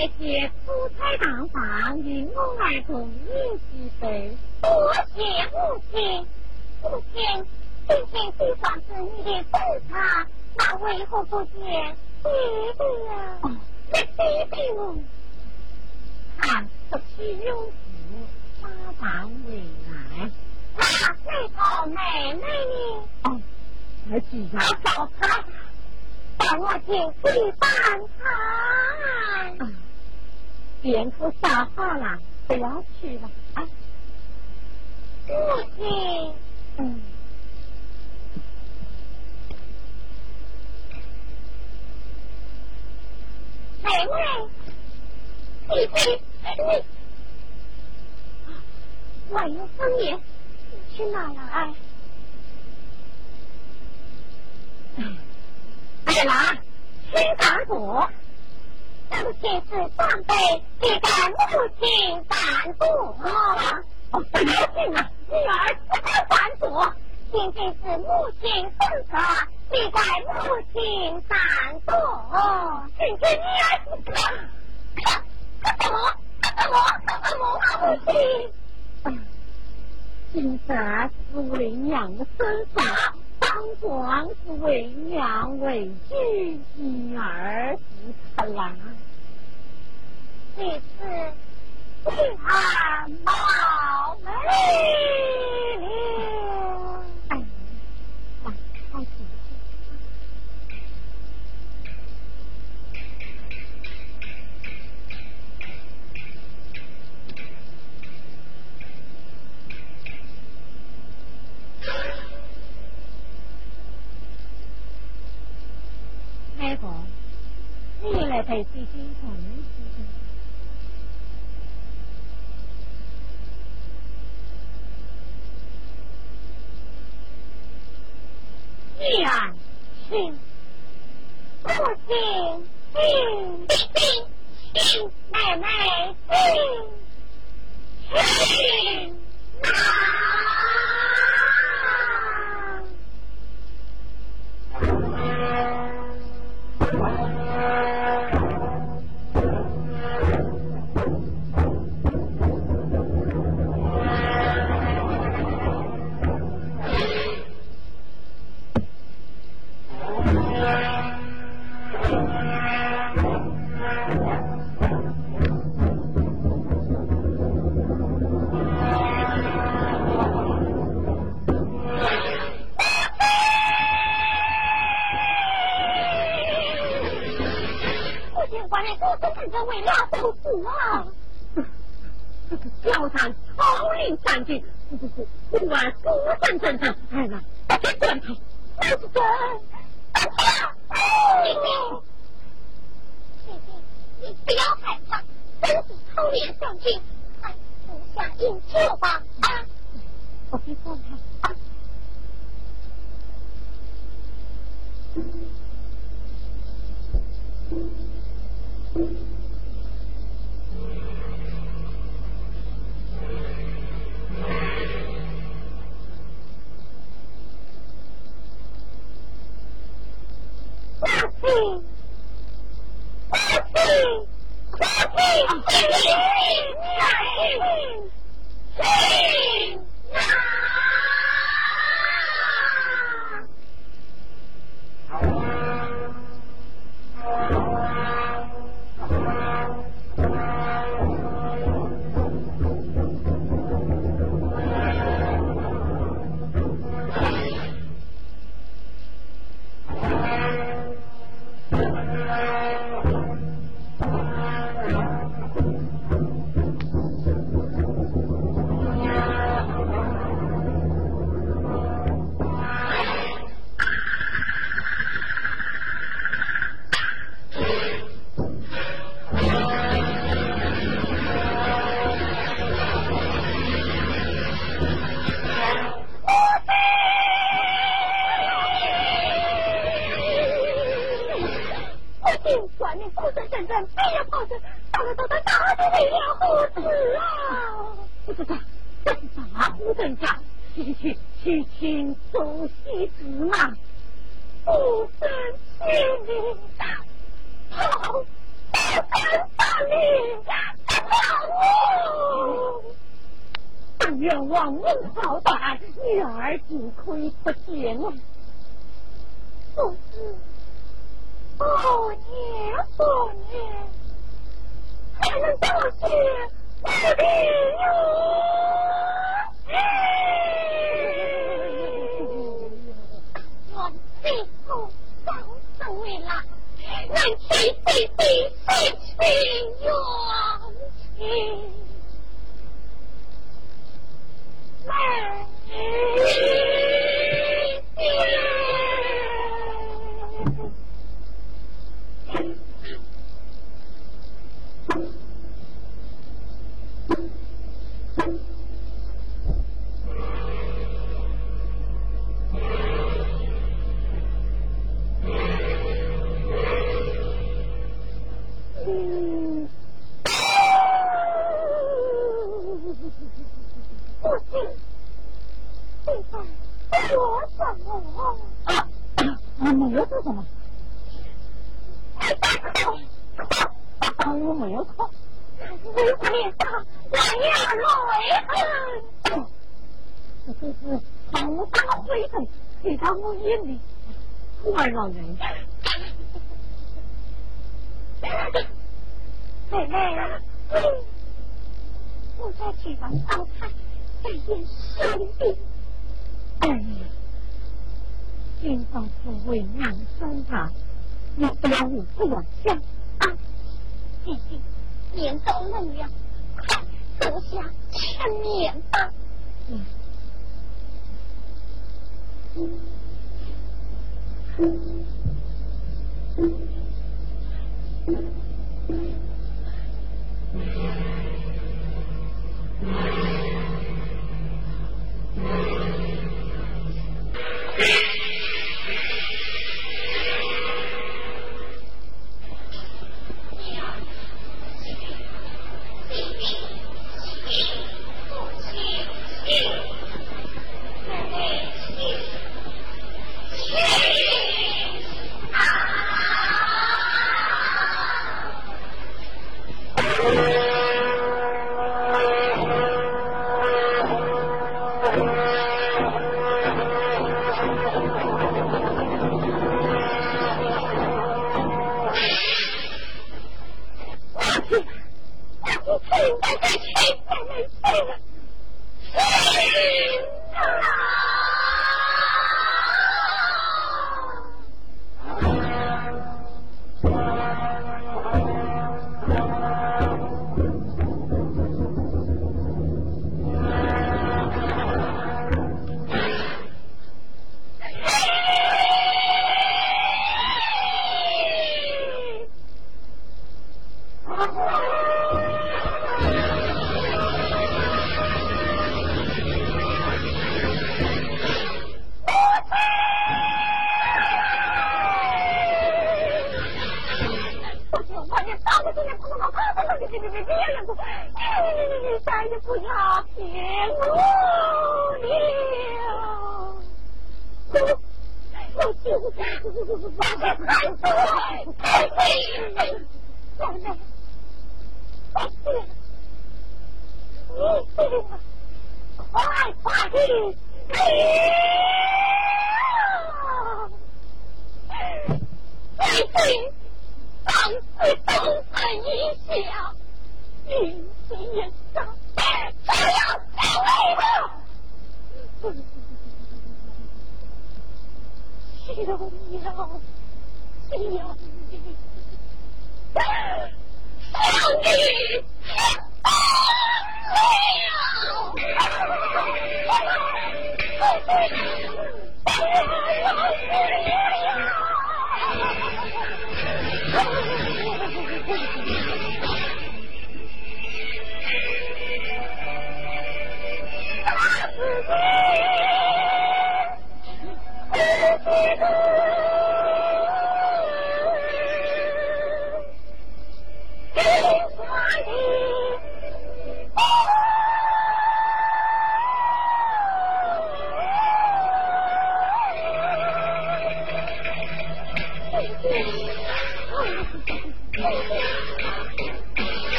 也些夫妻洞房，与我儿童饮之水。多谢母亲，母亲，今天就算是你的婚纱，那为何不见爹爹呀？那爹爹哦，看不起有福，发展未来。那那个妹妹呢？哦，还记得。找他，帮我进去办差。别说下话了，不要去了啊！父亲，嗯，奶奶，你你你，宛如风言，你去哪了？哎，哎，二郎，新港府。是长辈，也该母亲赞助。哦，不要紧啊，女儿不该赞助，仅仅是母亲本色，也该母亲赞助。今天女儿是什么？什么？什么？什么？母亲？今在是为娘生杀。当当官是为娘为君，女儿是可郎，你是平安貌美开房，你来陪姐姐同住。娘亲，父亲亲，弟弟亲，妹妹亲，亲为了父子啊！小山草林山景，不不不，不管孤身阵阵，哎呀，别管他，不是真。姐姐，姐姐，你不要害怕，都是草林山景，快服下饮酒吧啊！我去送他。父亲，父人大大大大大的脸胡子啊！不知道等啥胡等，去去去去走西直嘛！不分青年的，好大分少年的，不！但愿王恩好大，女儿只亏不见，总之。百年，百年才能奏出此曲哟！哎，我死后都为了能再续此曲缘起，来。亲，父亲，亲，亲，啊，我没有做什么。我没有错。脸上满眼泪，这就是头上灰尘，给他我眼里坏老人。妹妹，我在厨房烧菜，在演兄弟。哎呀，今朝不位难中郎，用不了五不往下啊！弟弟，年高人老，快坐下吃面吧。嗯 Thank you. 再也不要骗我了！我我他妇，快过来！奶奶，快快去！哎呀！快去！当死，当死一下，立即也。打死你。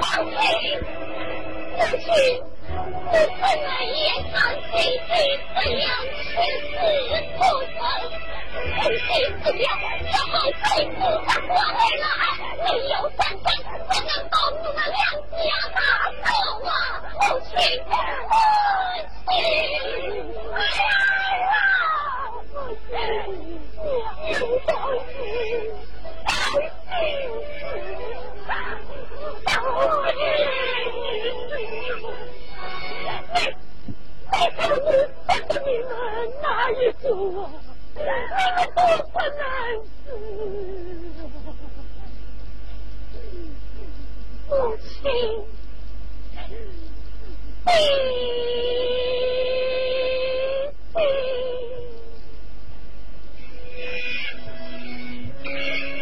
放心，父亲，我本来一场这这不要去死不成，痛心死掉，这好辈子当我来，没有三分，怎能保住那两家大寿啊？母亲，母亲，哎呀，父亲，母亲，到底你们哪一族啊？多难死，母亲，你你。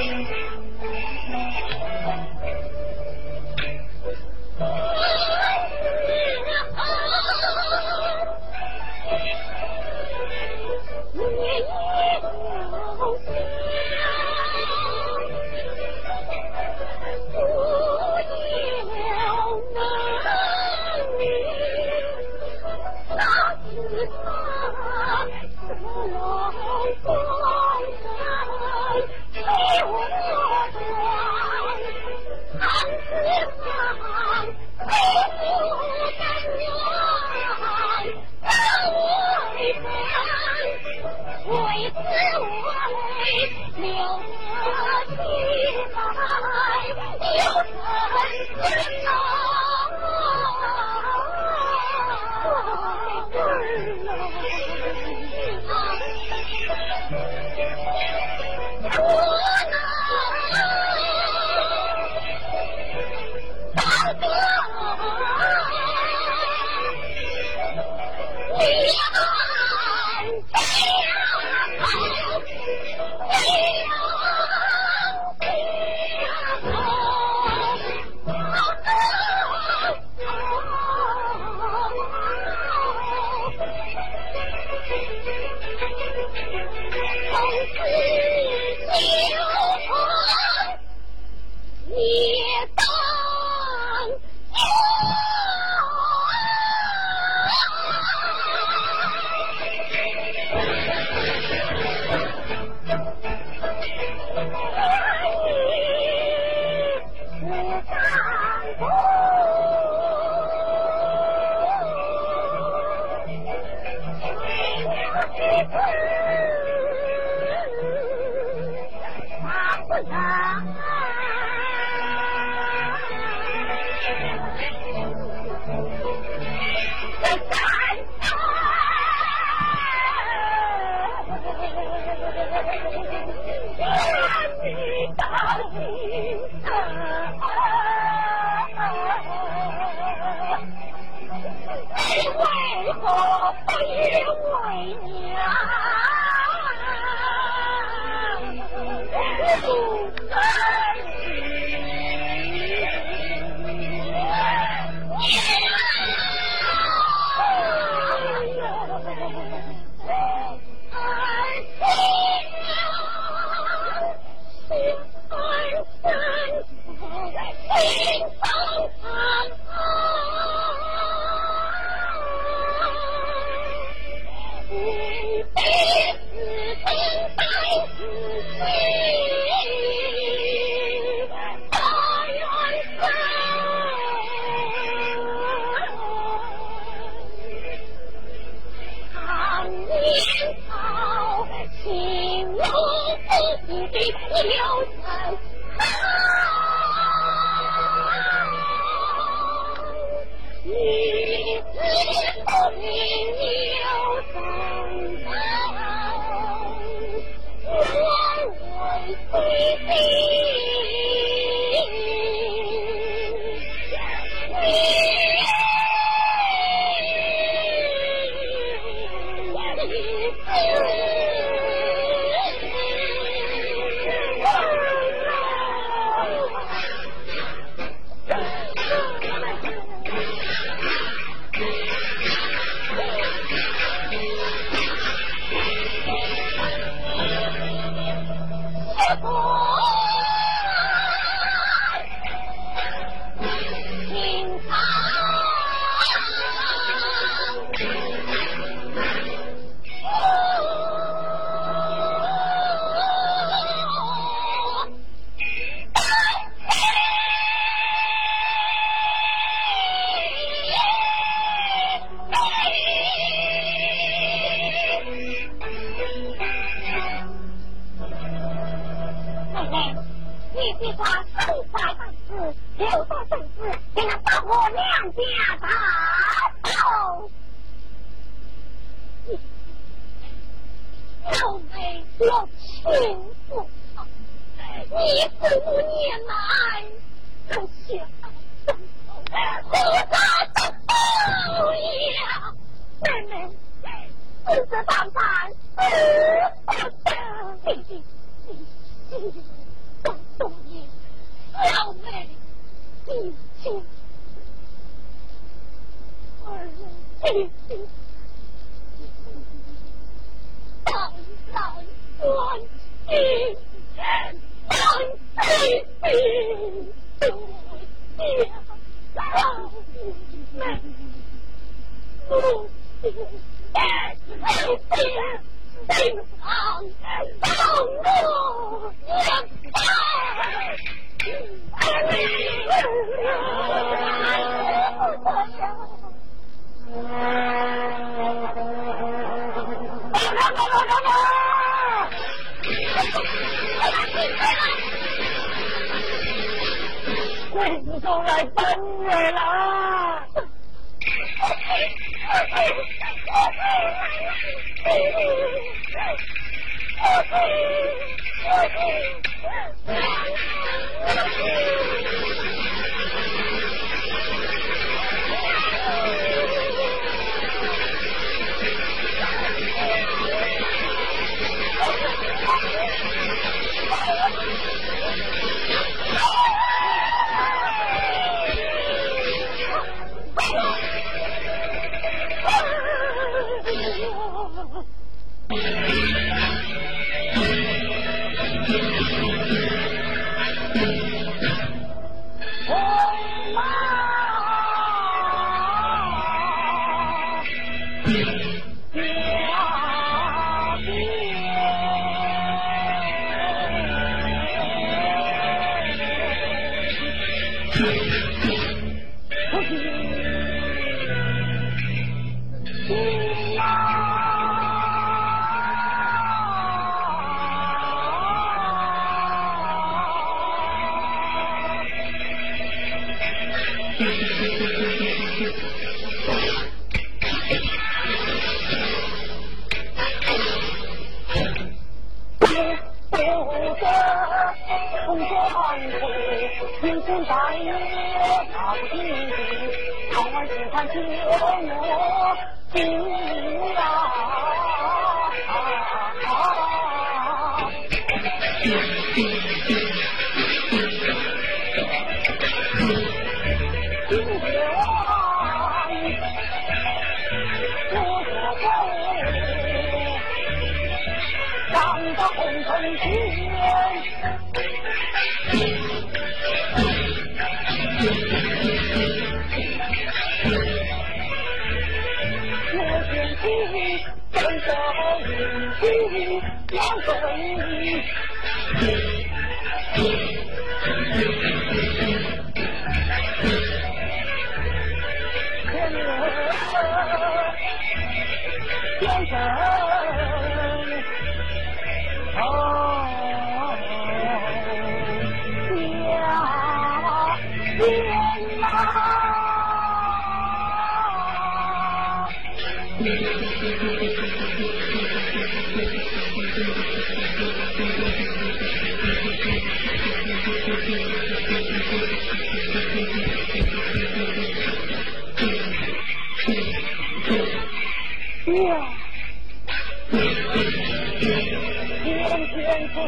Thank you.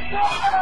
Vamos!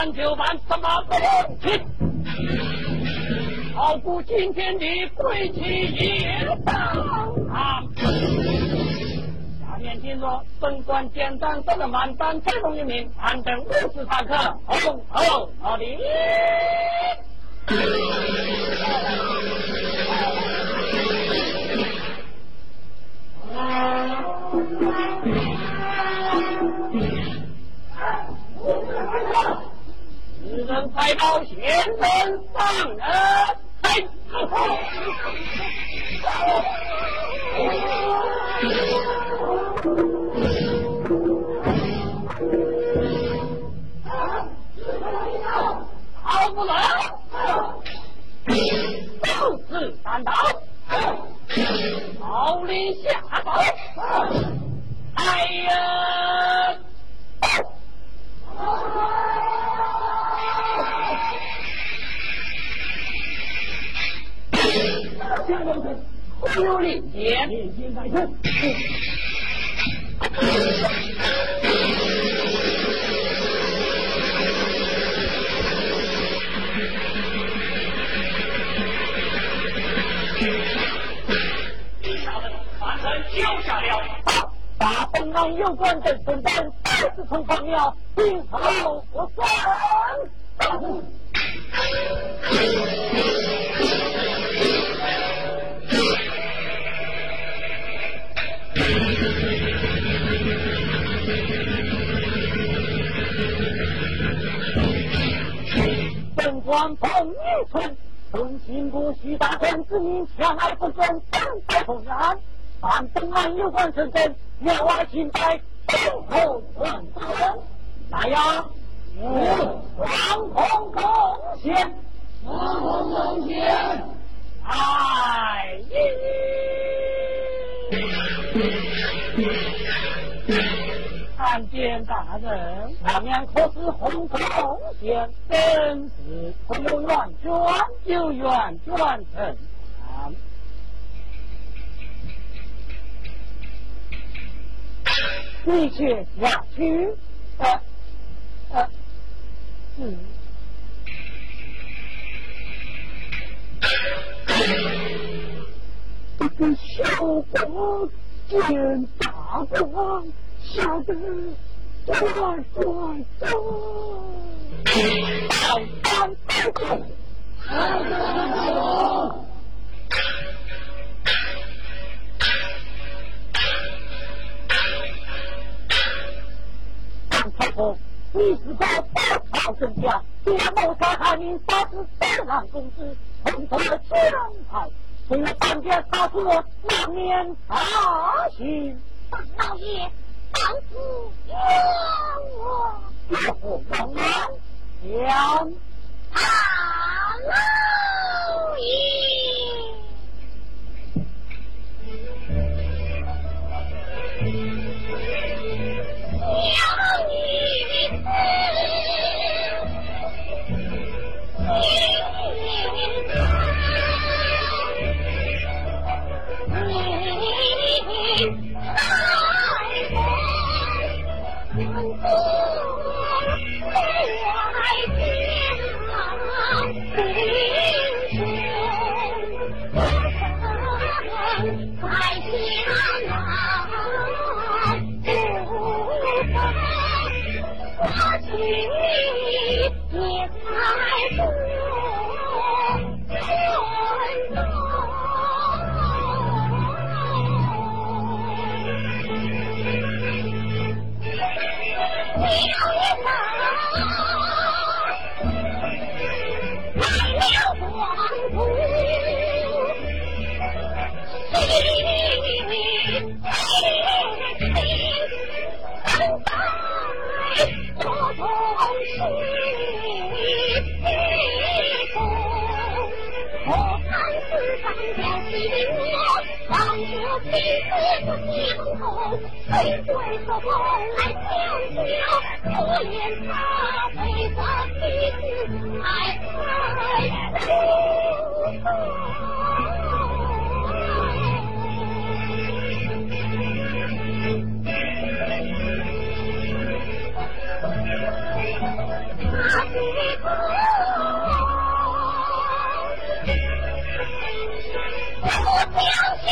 三九班什么不行？好顾今天的贵气也上啊！下面进入本官简单说的满班最终一名，安等五十三克，红红好的。此能快到先生上人，嘿，好不来，都是单刀，好令下刀，哎呀！忽悠令箭，令箭在身。他们把人交下了，把本案有关的身份再次从放了，并后我算。本官彭玉春，奉新部徐大臣之命强来不准等待同案，但本案有关身份，要外请在等候传大人。来呀！双空贡献，双空贡献，哎参见大人，下面可是红色贡献，真是不有圆卷就圆卷成啊！你且下去，呃呃。这个小光见大光，吓得转转转，三三太公，张太公，你是在大好人家，竟然谋杀害民，杀死三郎公子，统统的强派，请当家杀出我两面大刑。大老爷，当主冤枉，大夫王安，飞水和风来相交，可怜他被他妻子爱他妻不相信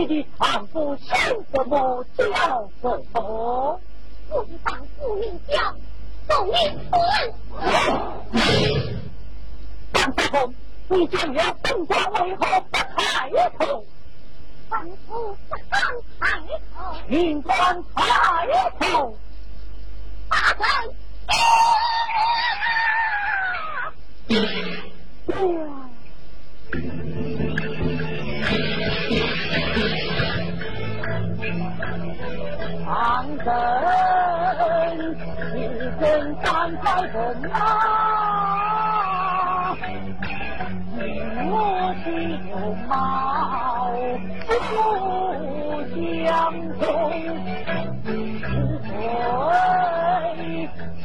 你的丈夫姓什么叫什么？我的丈夫名叫宋明春。张太公，你将要本官为何不抬头？本府不敢抬头。请官抬头。大人。三彩红啊，我是牛毛不相同，只会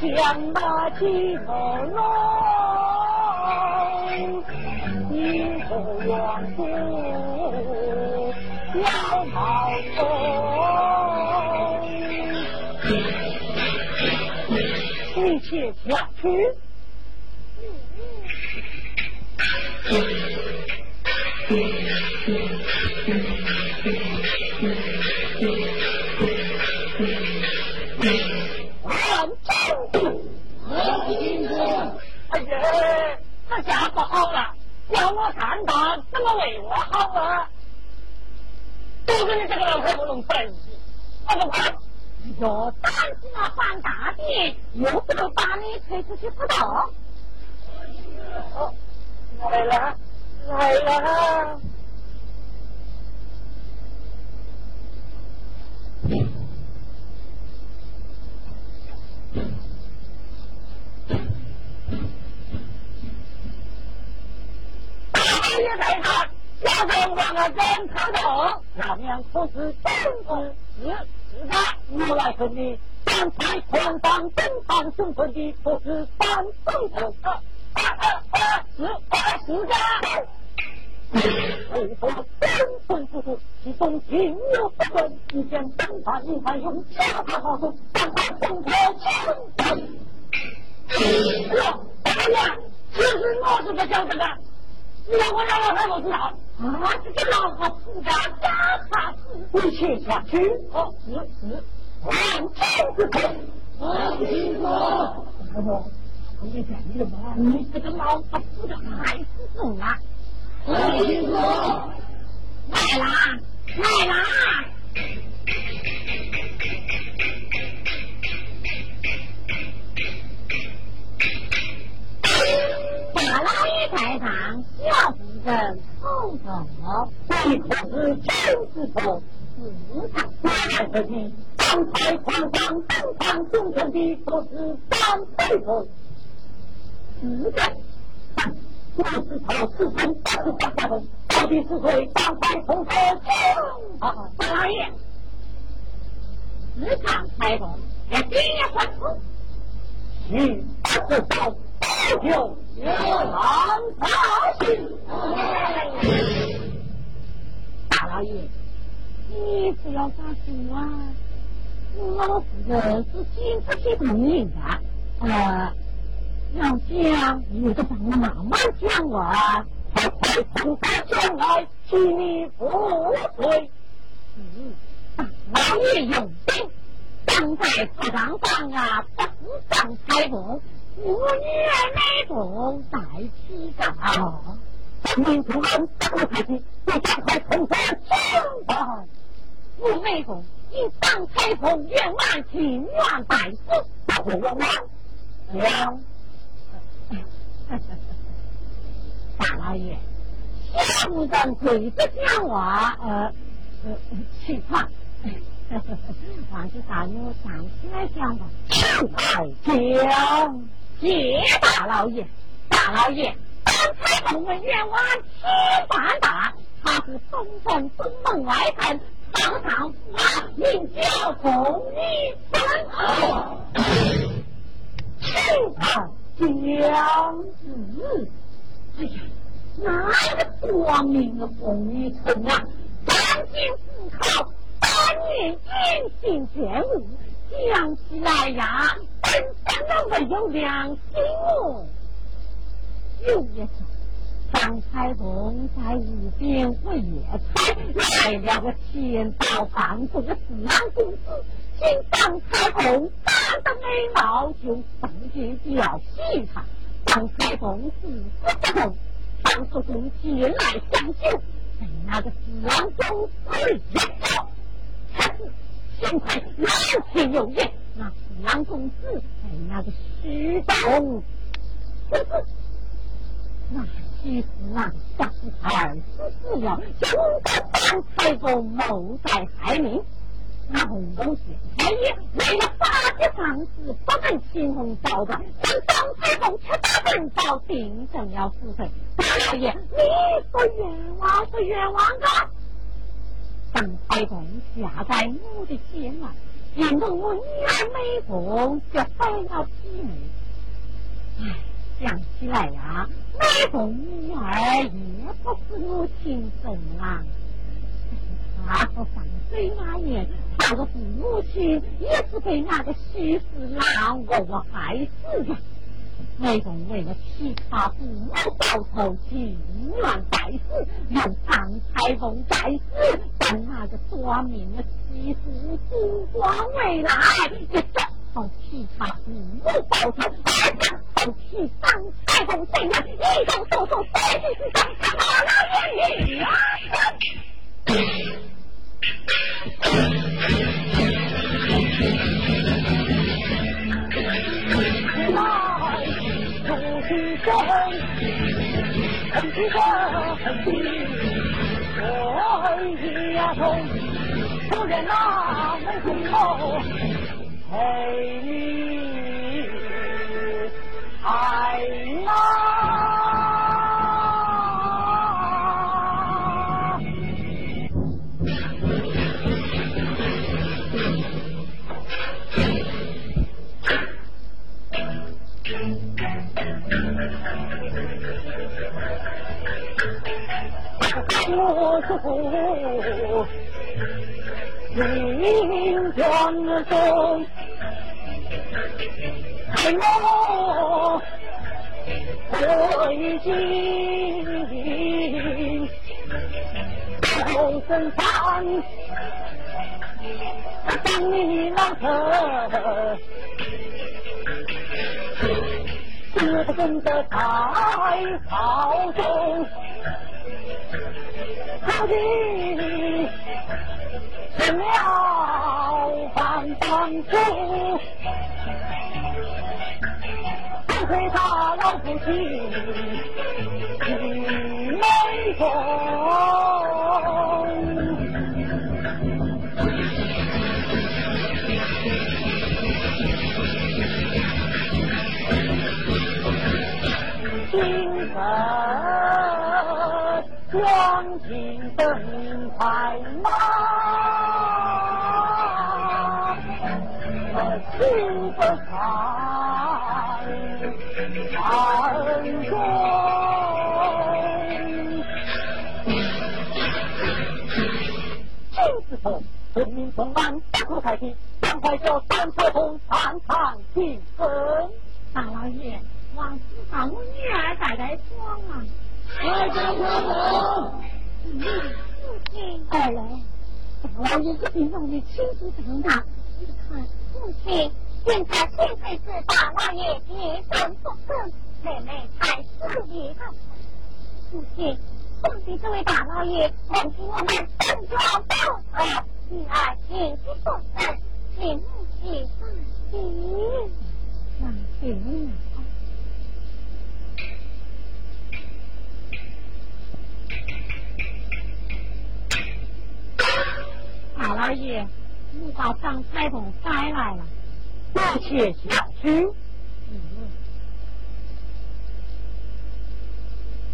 像那鸡头龙。一切下去。万金何金子？哎呀，这下不好了！叫我看他怎么为我好啊！都跟你这个老太婆弄出来我不管。哟，胆子那犯大你，又不能把你推出去不到。来了，来了。也在看，下边两个人看到，下面可是东宫四四大如来神的，三才皇上登堂升坤的，不是三宗头啊啊啊！四啊四家。为何登坤不足，其中情有不顺，只见登堂一看用下大好手，登堂升坤清晨。哟，哎呀，其实我是不晓得的。你让我让老太婆知道，啊，这个老婆不敢压他死，一切下去。哦，是是，万千之口。我听说，太婆，我也讲你嘛，你这个老婆死的太死重了。我听说，来啦，来啦。大老爷在上，小夫人好走。这可是九子头，四堂八百里，刚才皇上登堂送臣的都是三百头，四个。九子头四堂八十八下头，到底是谁刚才从头啊，大老爷，四场开封，也第一换出，去二十三。就唐大喜，大老爷，你不要发心啊！老夫人是经不起同意的，呃，要讲有的帮我慢慢讲啊，才会从他将来请你不罪。嗯，大老爷用兵，当在土上上啊，不上开封。我女儿美凤在其上，民众们当太君，在上海通杀清王。我美凤以当太凤愿万情愿百死，大会冤枉了。大老爷，小夫人跪着讲话，呃呃，起床。王氏大女站起来讲吧，快讲。谢大老爷，大老爷，刚才同文冤枉吃饭大，他是东城东门外城，上上啊，名叫凤仪山。请他将子，哎呀，哪个光明的凤仪城啊？当今自考，当年严刑见物，讲起来呀。真的没有良心哦！有一次，张彩凤在一边喂野菜，来了个千刀万斧的四郎公子，见张彩凤打的眉毛，就上去要洗他。张彩凤死死不动，张素公前来相救，被那个四郎公子一刀，他是幸亏老天有眼。那四郎公子在那个虚中，那几十郎下是二十四了，就在张太公谋在害命。那洪公是太爷为了巴结上司，不肯青红皂白，将张太公吃大人刀，定成了死罪。大老爷，你说冤枉是冤枉啊！张太公下在我的肩来，连同我女儿美凤就翻了几枚。唉，想起来呀，美凤女儿也不是我亲生啊。他说上岁那年，他的父母亲也是被那个徐四郎我害死的。为公为了其他父母报仇，情愿在死，让张彩凤在死，但那个短命的媳妇不光未来，找到其他父母报仇，而且到替张彩凤怎样一手手手塞进去，他老爷你啊！生，很急的很急，我一呀从夫人那门口陪你爱啊。我是父，临江中，看我回京，后生山，当你老头。是不真的在朝中，到底成了反当主，多亏他老父亲没功。金色黄金灯牌马，金不彩安中。金子头，人民充满大口开心，赶快叫三彩虹唱唱金风，大老爷。王子把我女儿带来床啊！快点快点！父亲，二来，大老爷一定让你亲自上堂。你看，父亲，现在现在是大老爷结婚不成，妹妹才十一个。父亲，想必这位大老爷能替我们盛装报贺，女儿幸福不成，请母亲放心。放心。那且下去。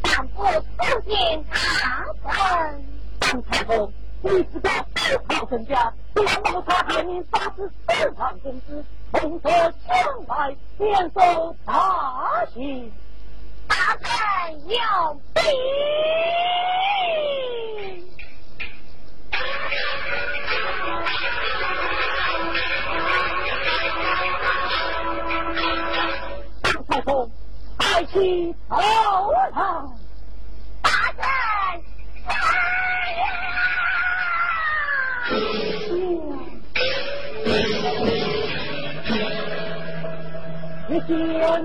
丈夫不见他分，张彩凤，你是个不好人家，不让谋杀害你杀死四房公子，从这将来免受大刑。大臣有禀。起头来！大人，你见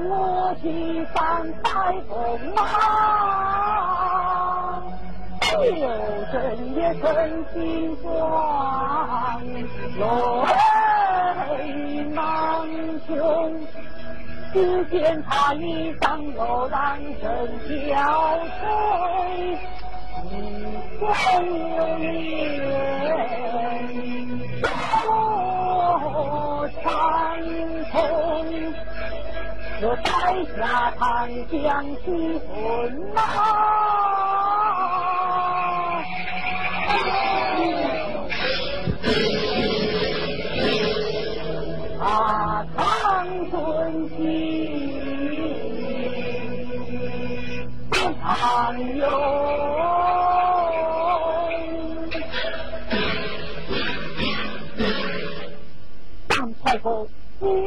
我去上太公啊，有真也真心酸，泪满胸。只见他衣上有狼阵憔悴一对鸣人破长空我摘下长江去混呐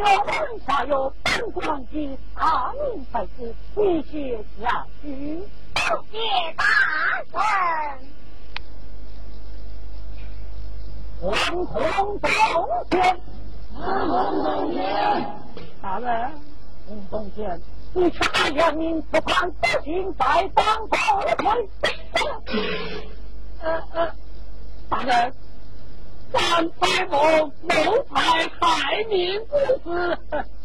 你有文下有本官及大明才子，你且下去。谢大人。王公中天，王公中天，大人，王中天，你查两名不判不行，再当后退。呃呃，大人。三太公谋财害民之事，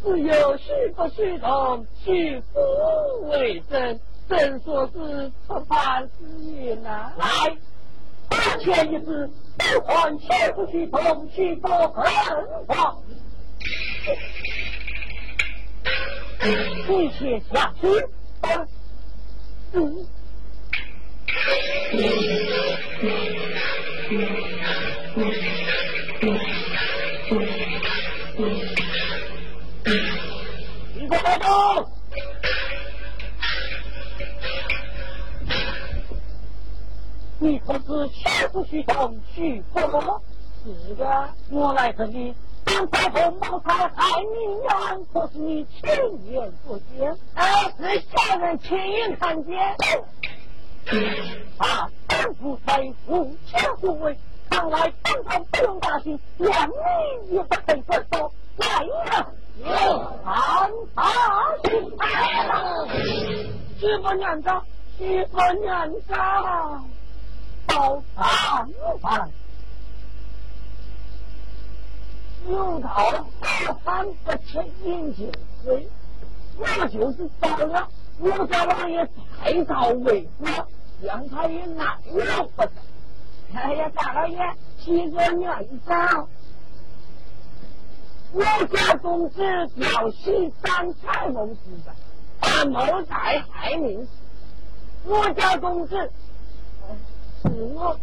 只有许不许同，许不为真，正说是出判私冤呐。来，当前一事，不管许不许同，许不分话，一切下去。嗯。一个报告，你可是徐不徐同徐婆婆？是的，我来这里，刚才红毛才害民怨，可是你亲眼所见？哎，是小人亲眼看见。啊，丈夫才无钱无位。看来本官不用大心，两米也不肯分手。来人，看他去来了。徐伯娘子，徐伯娘子，到堂上，有道大山不欠饮酒醉，那就是糟了。我家王爷再造为夫，让他也难了不得。哎呀，大老爷，七个娘子，我家公子要西山采梦时的，他谋财害民。我家公子是我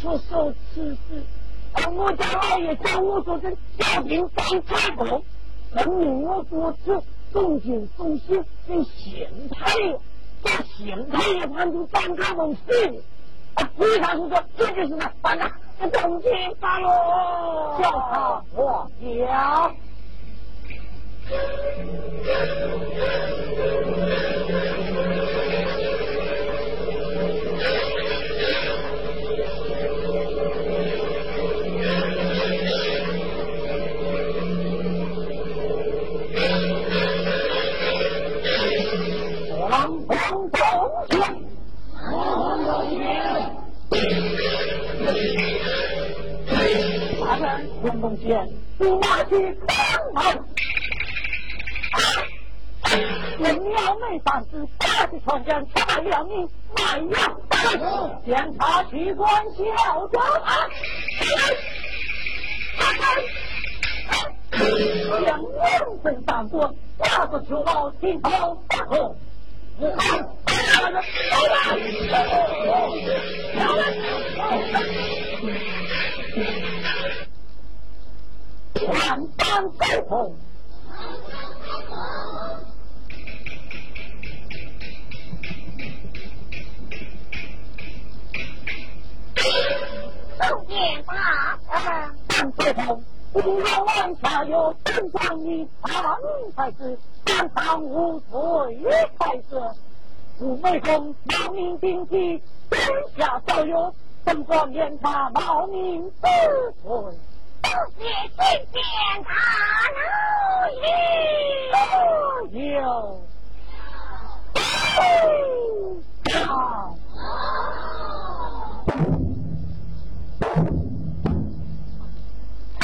出手此事，而我家老爷叫我做成小兵当差公，证明我做此忠心忠心，连县太爷，把县太爷判处当差公死命。为啥是说这就是呢？班长，这东京发喽，叫他我娘。王东贤，你拿去看看。这鸟美三子八十船将查两名卖药，检查器官小将啊！将两分三国，下个秋老听头大口。我看，来了，来了。万般沟通，众见大人，万沟通，不要往下有本官你大明才子，山上无罪才子，吴美公冒名顶替，天下少有，本官免他冒名得罪。谢见见大老爷，有好，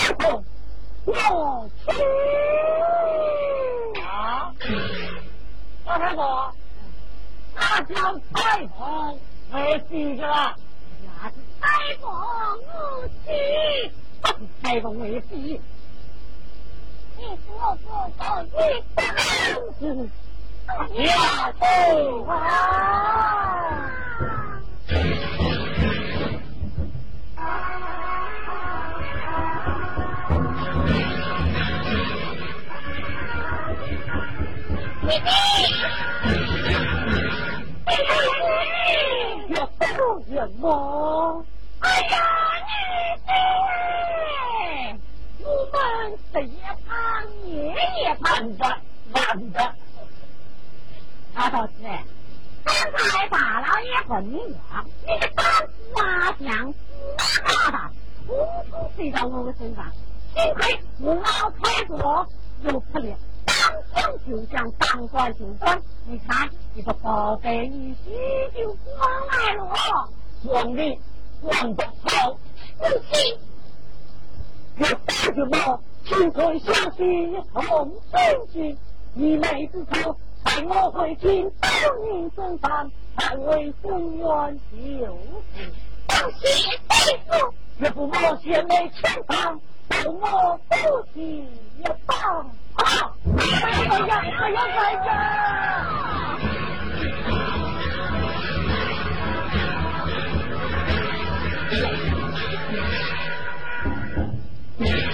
好，我去啊！老太婆，他叫彩虹，没记着了，那是彩虹无锡。太公未必，你是我不可以放肆下去啊！你你要不人吗？哎呀，你你们是夜盼夜夜盼的，慢的。老头子，刚才大老爷问你话，你的胆子啊像哪大，统统睡到我身上。幸亏我老太婆有魄力。当想就想，当管就管。你看，这个宝贝女婿就光来了。皇帝管得好，不行。我大舅妈亲口相信同真心，你妹子头待我回京到你身上，才为婚愿就绪。当心对付，岳父母先没钱上，父母不急也罢。啊！哎呀哎呀哎呀！Yeah.